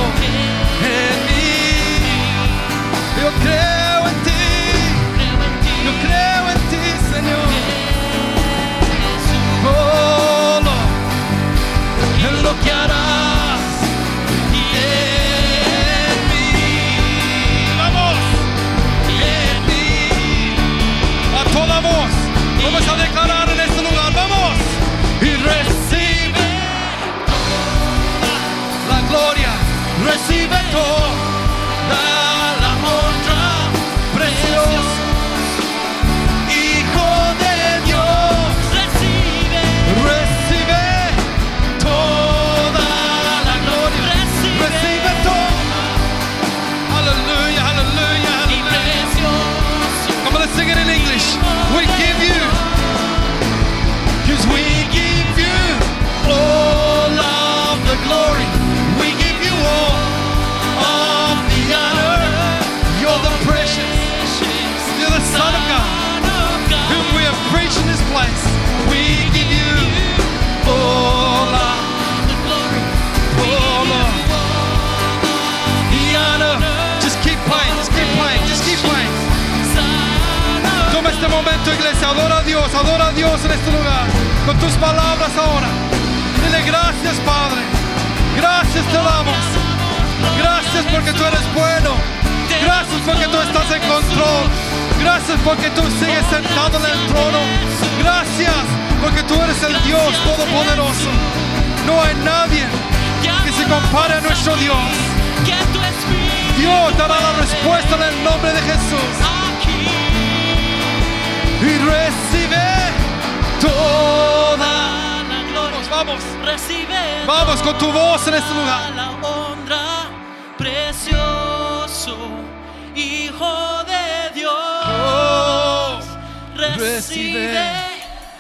recibe toda a Dios en este lugar con tus palabras ahora. Dile gracias, Padre. Gracias te damos. Gracias porque tú eres bueno. Gracias porque tú estás en control. Gracias porque tú sigues sentado en el trono. Gracias porque tú eres el Dios todopoderoso. No hay nadie que se compare a nuestro Dios. Dios dará la respuesta en el nombre de Jesús. Y recibe toda. la gloria. Vamos, vamos. Recibe Vamos con tu voz en este lugar. la honra, precioso Hijo de Dios. Oh, recibe recibe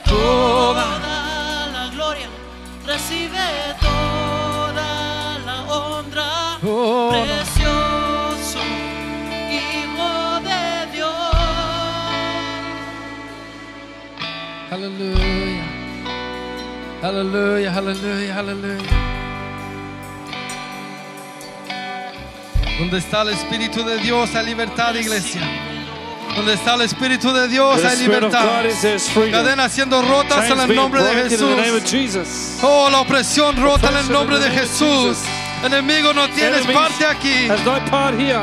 toda toda. la gloria, recibe toda la honra, Oh, no. Aleluya. Aleluya, aleluya, aleluya. Donde está el Espíritu de Dios hay libertad, iglesia. Donde está el Espíritu de Dios hay libertad. Cadenas siendo rotas en el nombre de Jesús. Oh, la opresión rota en el nombre de Jesús. Enemigo, no tienes parte aquí.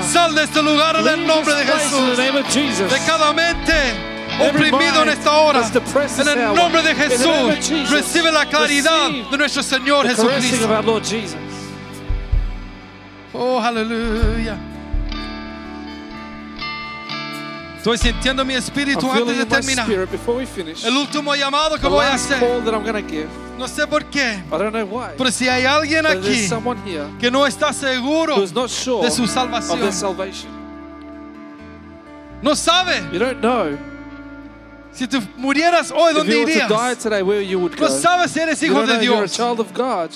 Sal de este lugar en el nombre de Jesús. de cada mente oprimido en esta hora. En el nombre de Jesús, recibe la claridad de nuestro Señor Jesucristo. Oh, aleluya. Estoy sintiendo mi espíritu antes de terminar. El último llamado que voy a hacer. call that I'm going to give. No sé por qué, I don't know why. pero si hay alguien aquí que no está seguro de su salvación, salvation. no sabe You don't know. Si tú murieras hoy, If ¿dónde you were to die irías? today, where you would go. No sabes si eres You hijo don't de know you're a Dios. child of God.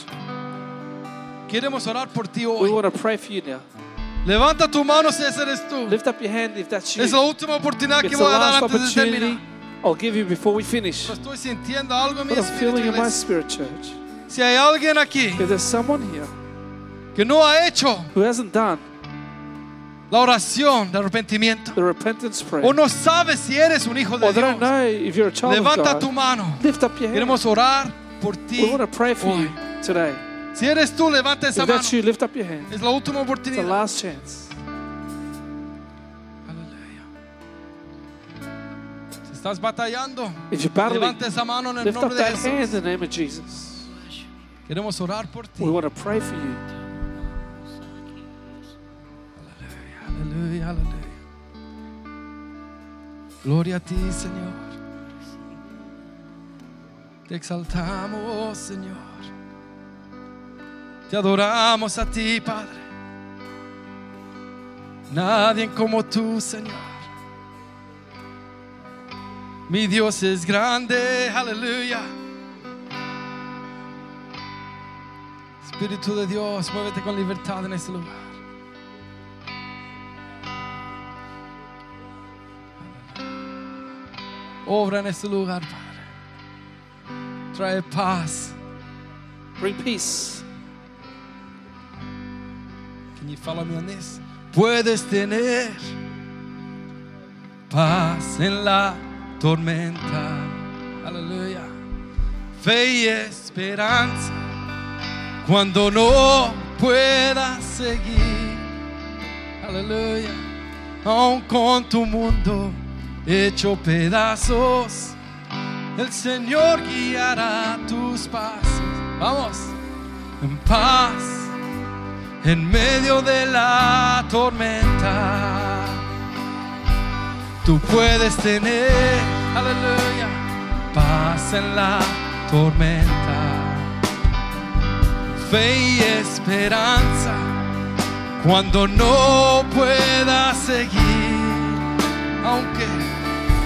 Queremos orar por ti We hoy. want to pray for you now. Levanta tu mano si ese eres tú. Lift up your hand if that's you. Es la última oportunidad que voy a dar antes de terminar. I'll give you before we finish. Pero estoy sintiendo algo en mi espíritu. feeling in my spirit, church. Si hay alguien aquí If there's someone here que no ha hecho who hasn't done la oración de arrepentimiento the repentance prayer, o no sabe si eres un hijo de or Dios, know if you're a child levanta of tu mano. lift up your hand. Queremos orar por We ti. want to pray for hoy. you today. Si eres tú, levanta esa If mano. you, lift up your hand. Es la última It's the oportunidad. last chance. Aleluya. Si estás batallando, If you're battling, levanta esa mano en el lift up nombre de hand Jesús. in the name of Jesus. Queremos orar por ti. We want to pray for you. Aleluya, aleluya. Gloria a ti, Señor. Te exaltamos, Señor. Te adoramos a ti, Padre. Nadie como tú, Señor. Mi Dios es grande, aleluya. Espíritu de Dios, muévete con libertad en este lugar. Obra en este lugar, Padre. Trae paz. Bring peace. Can you follow me on this? Puedes tener paz en la tormenta. Aleluya. Fe y esperanza cuando no puedas seguir. Aleluya. Aun con tu mundo hecho pedazos, el Señor guiará tus pasos. Vamos. En paz en medio de la tormenta. Tú puedes tener, aleluya, paz en la tormenta. Fe y esperanza cuando no puedas seguir. Aunque,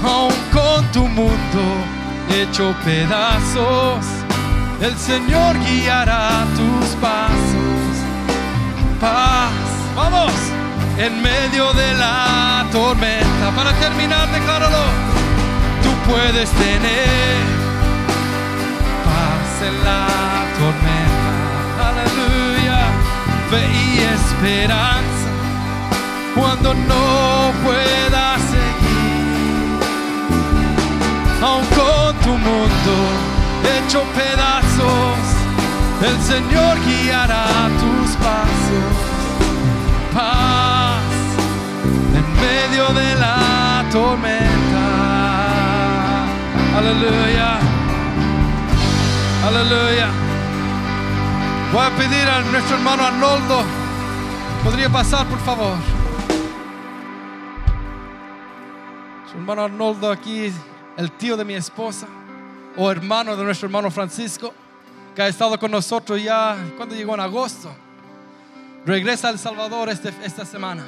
aun con tu mundo hecho pedazos, el Señor guiará tus pasos paz. Vamos, en medio de la tormenta. Para terminar, decláralo. Tú puedes tener paz en la tormenta. Aleluya. Fe y esperanza cuando no puedas hecho pedazos, el Señor guiará tus pasos. Paz en medio de la tormenta. Aleluya. Aleluya. Voy a pedir a nuestro hermano Arnoldo. ¿Podría pasar, por favor? Su hermano Arnoldo aquí, el tío de mi esposa, o hermano de nuestro hermano Francisco, que ha estado con nosotros ya, cuando llegó en agosto. Regresa a El Salvador este- esta semana.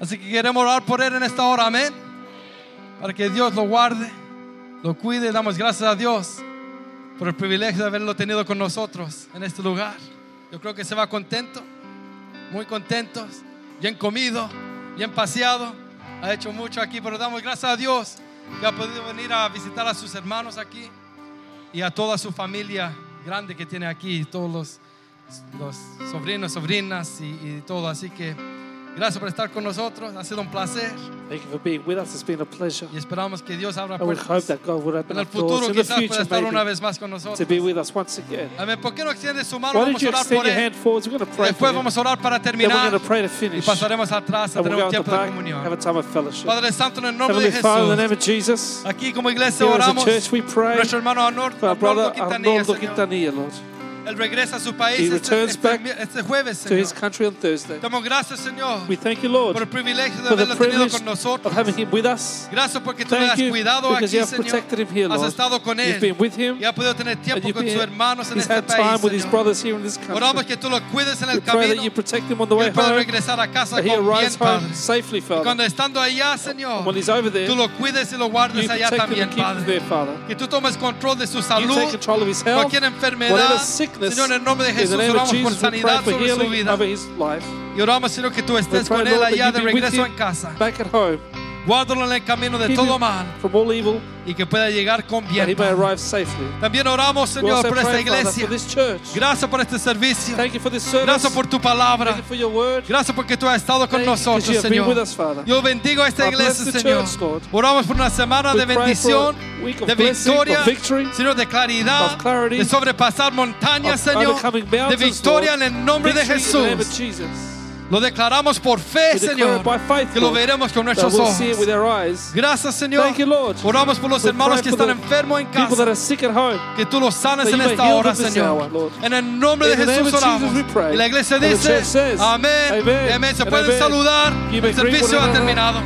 Así que queremos orar por él en esta hora, amén. Para que Dios lo guarde, lo cuide. Damos gracias a Dios por el privilegio de haberlo tenido con nosotros en este lugar. Yo creo que se va contento, muy contentos, bien comido, bien paseado. Ha hecho mucho aquí, pero damos gracias a Dios que ha podido venir a visitar a sus hermanos aquí y a toda su familia grande que tiene aquí, todos los, sobrinos, sobrinas y todo. Así que gracias por estar con nosotros, ha sido un placer Thank you for being with us. It's been a pleasure. y esperamos que Dios abra I would hope puertas that God would open en el doors futuro in the quizás pueda estar una vez más con to nosotros. be with us once again. Amén. ¿Por qué no extiende su mano? Why Vamos a you orar extend por your él. We're going to pray Después for vamos a orar para Then we're terminar going to pray to y finish. pasaremos atrás a And tener un tiempo de back, have comunión. a time of fellowship. Padre Santo, en el nombre de Heavenly Father, in the name Jesús, of Jesus, aquí como iglesia here as a church we pray nuestro hermano Arnoldo, for our brother Arnoldo Quintanilla, Arnoldo. Quintanilla, Lord, Él regresa a su país He este, returns este- back este jueves, to his Señor. country on Thursday. Damos gracias, Señor, We thank you, Lord, por el privilegio de for the haberlo tenido privilege con nosotros. of having him with us. Gracias porque tú le Thank has you cuidado because aquí, you have Señor. protected him here, Has Lord. estado con You've él been with him, y ha podido tener and tiempo you've con sus hermanos en he's este had país, time with his Señor. brothers here in this Oramos country. que tú lo cuides en We el pray that camino you protect him on the que way él pueda home, regresar a casa that he con bien, arrives home Padre. safely, Y cuando Father. estando allá, Señor, When he's over there, tú lo cuides y lo you guardes allá protect him también, and keep him Padre. there, Father. Que tú tomes control de su You salud, take control of his health, cualquier enfermedad. whatever sickness. Señor, en el nombre de Jesús oramos por sanidad sobre su vida. Y oramos, Señor, que tú estés con él allá de regreso en casa. back at home. Guárdalo en el camino de Keep todo mal from all evil, y que pueda llegar con bien. he may Padre. arrive safely. También oramos, Señor, por esta iglesia. Gracias por este servicio. Thank you for this service. Gracias por tu palabra. Thank you for your word. Gracias porque tú has estado con Thank nosotros, you have been Señor. with us, Father. Yo bendigo a esta I iglesia, the Señor. church, Lord. Oramos por una semana We de bendición, de blessing, victoria, victory, Señor, de claridad, clarity, de sobrepasar montañas, Señor, de victoria Lord. en el nombre de Victory Jesús. Lo declaramos por fe, Señor, que lo veremos con nuestros ojos. Gracias, Señor. Thank you, Lord. Oramos por los hermanos que están enfermos en casa. Que tú los sanes en esta hora, Señor. En el nombre de Jesús oramos. Y la iglesia dice, amén. Amén. Se pueden saludar. El servicio ha terminado.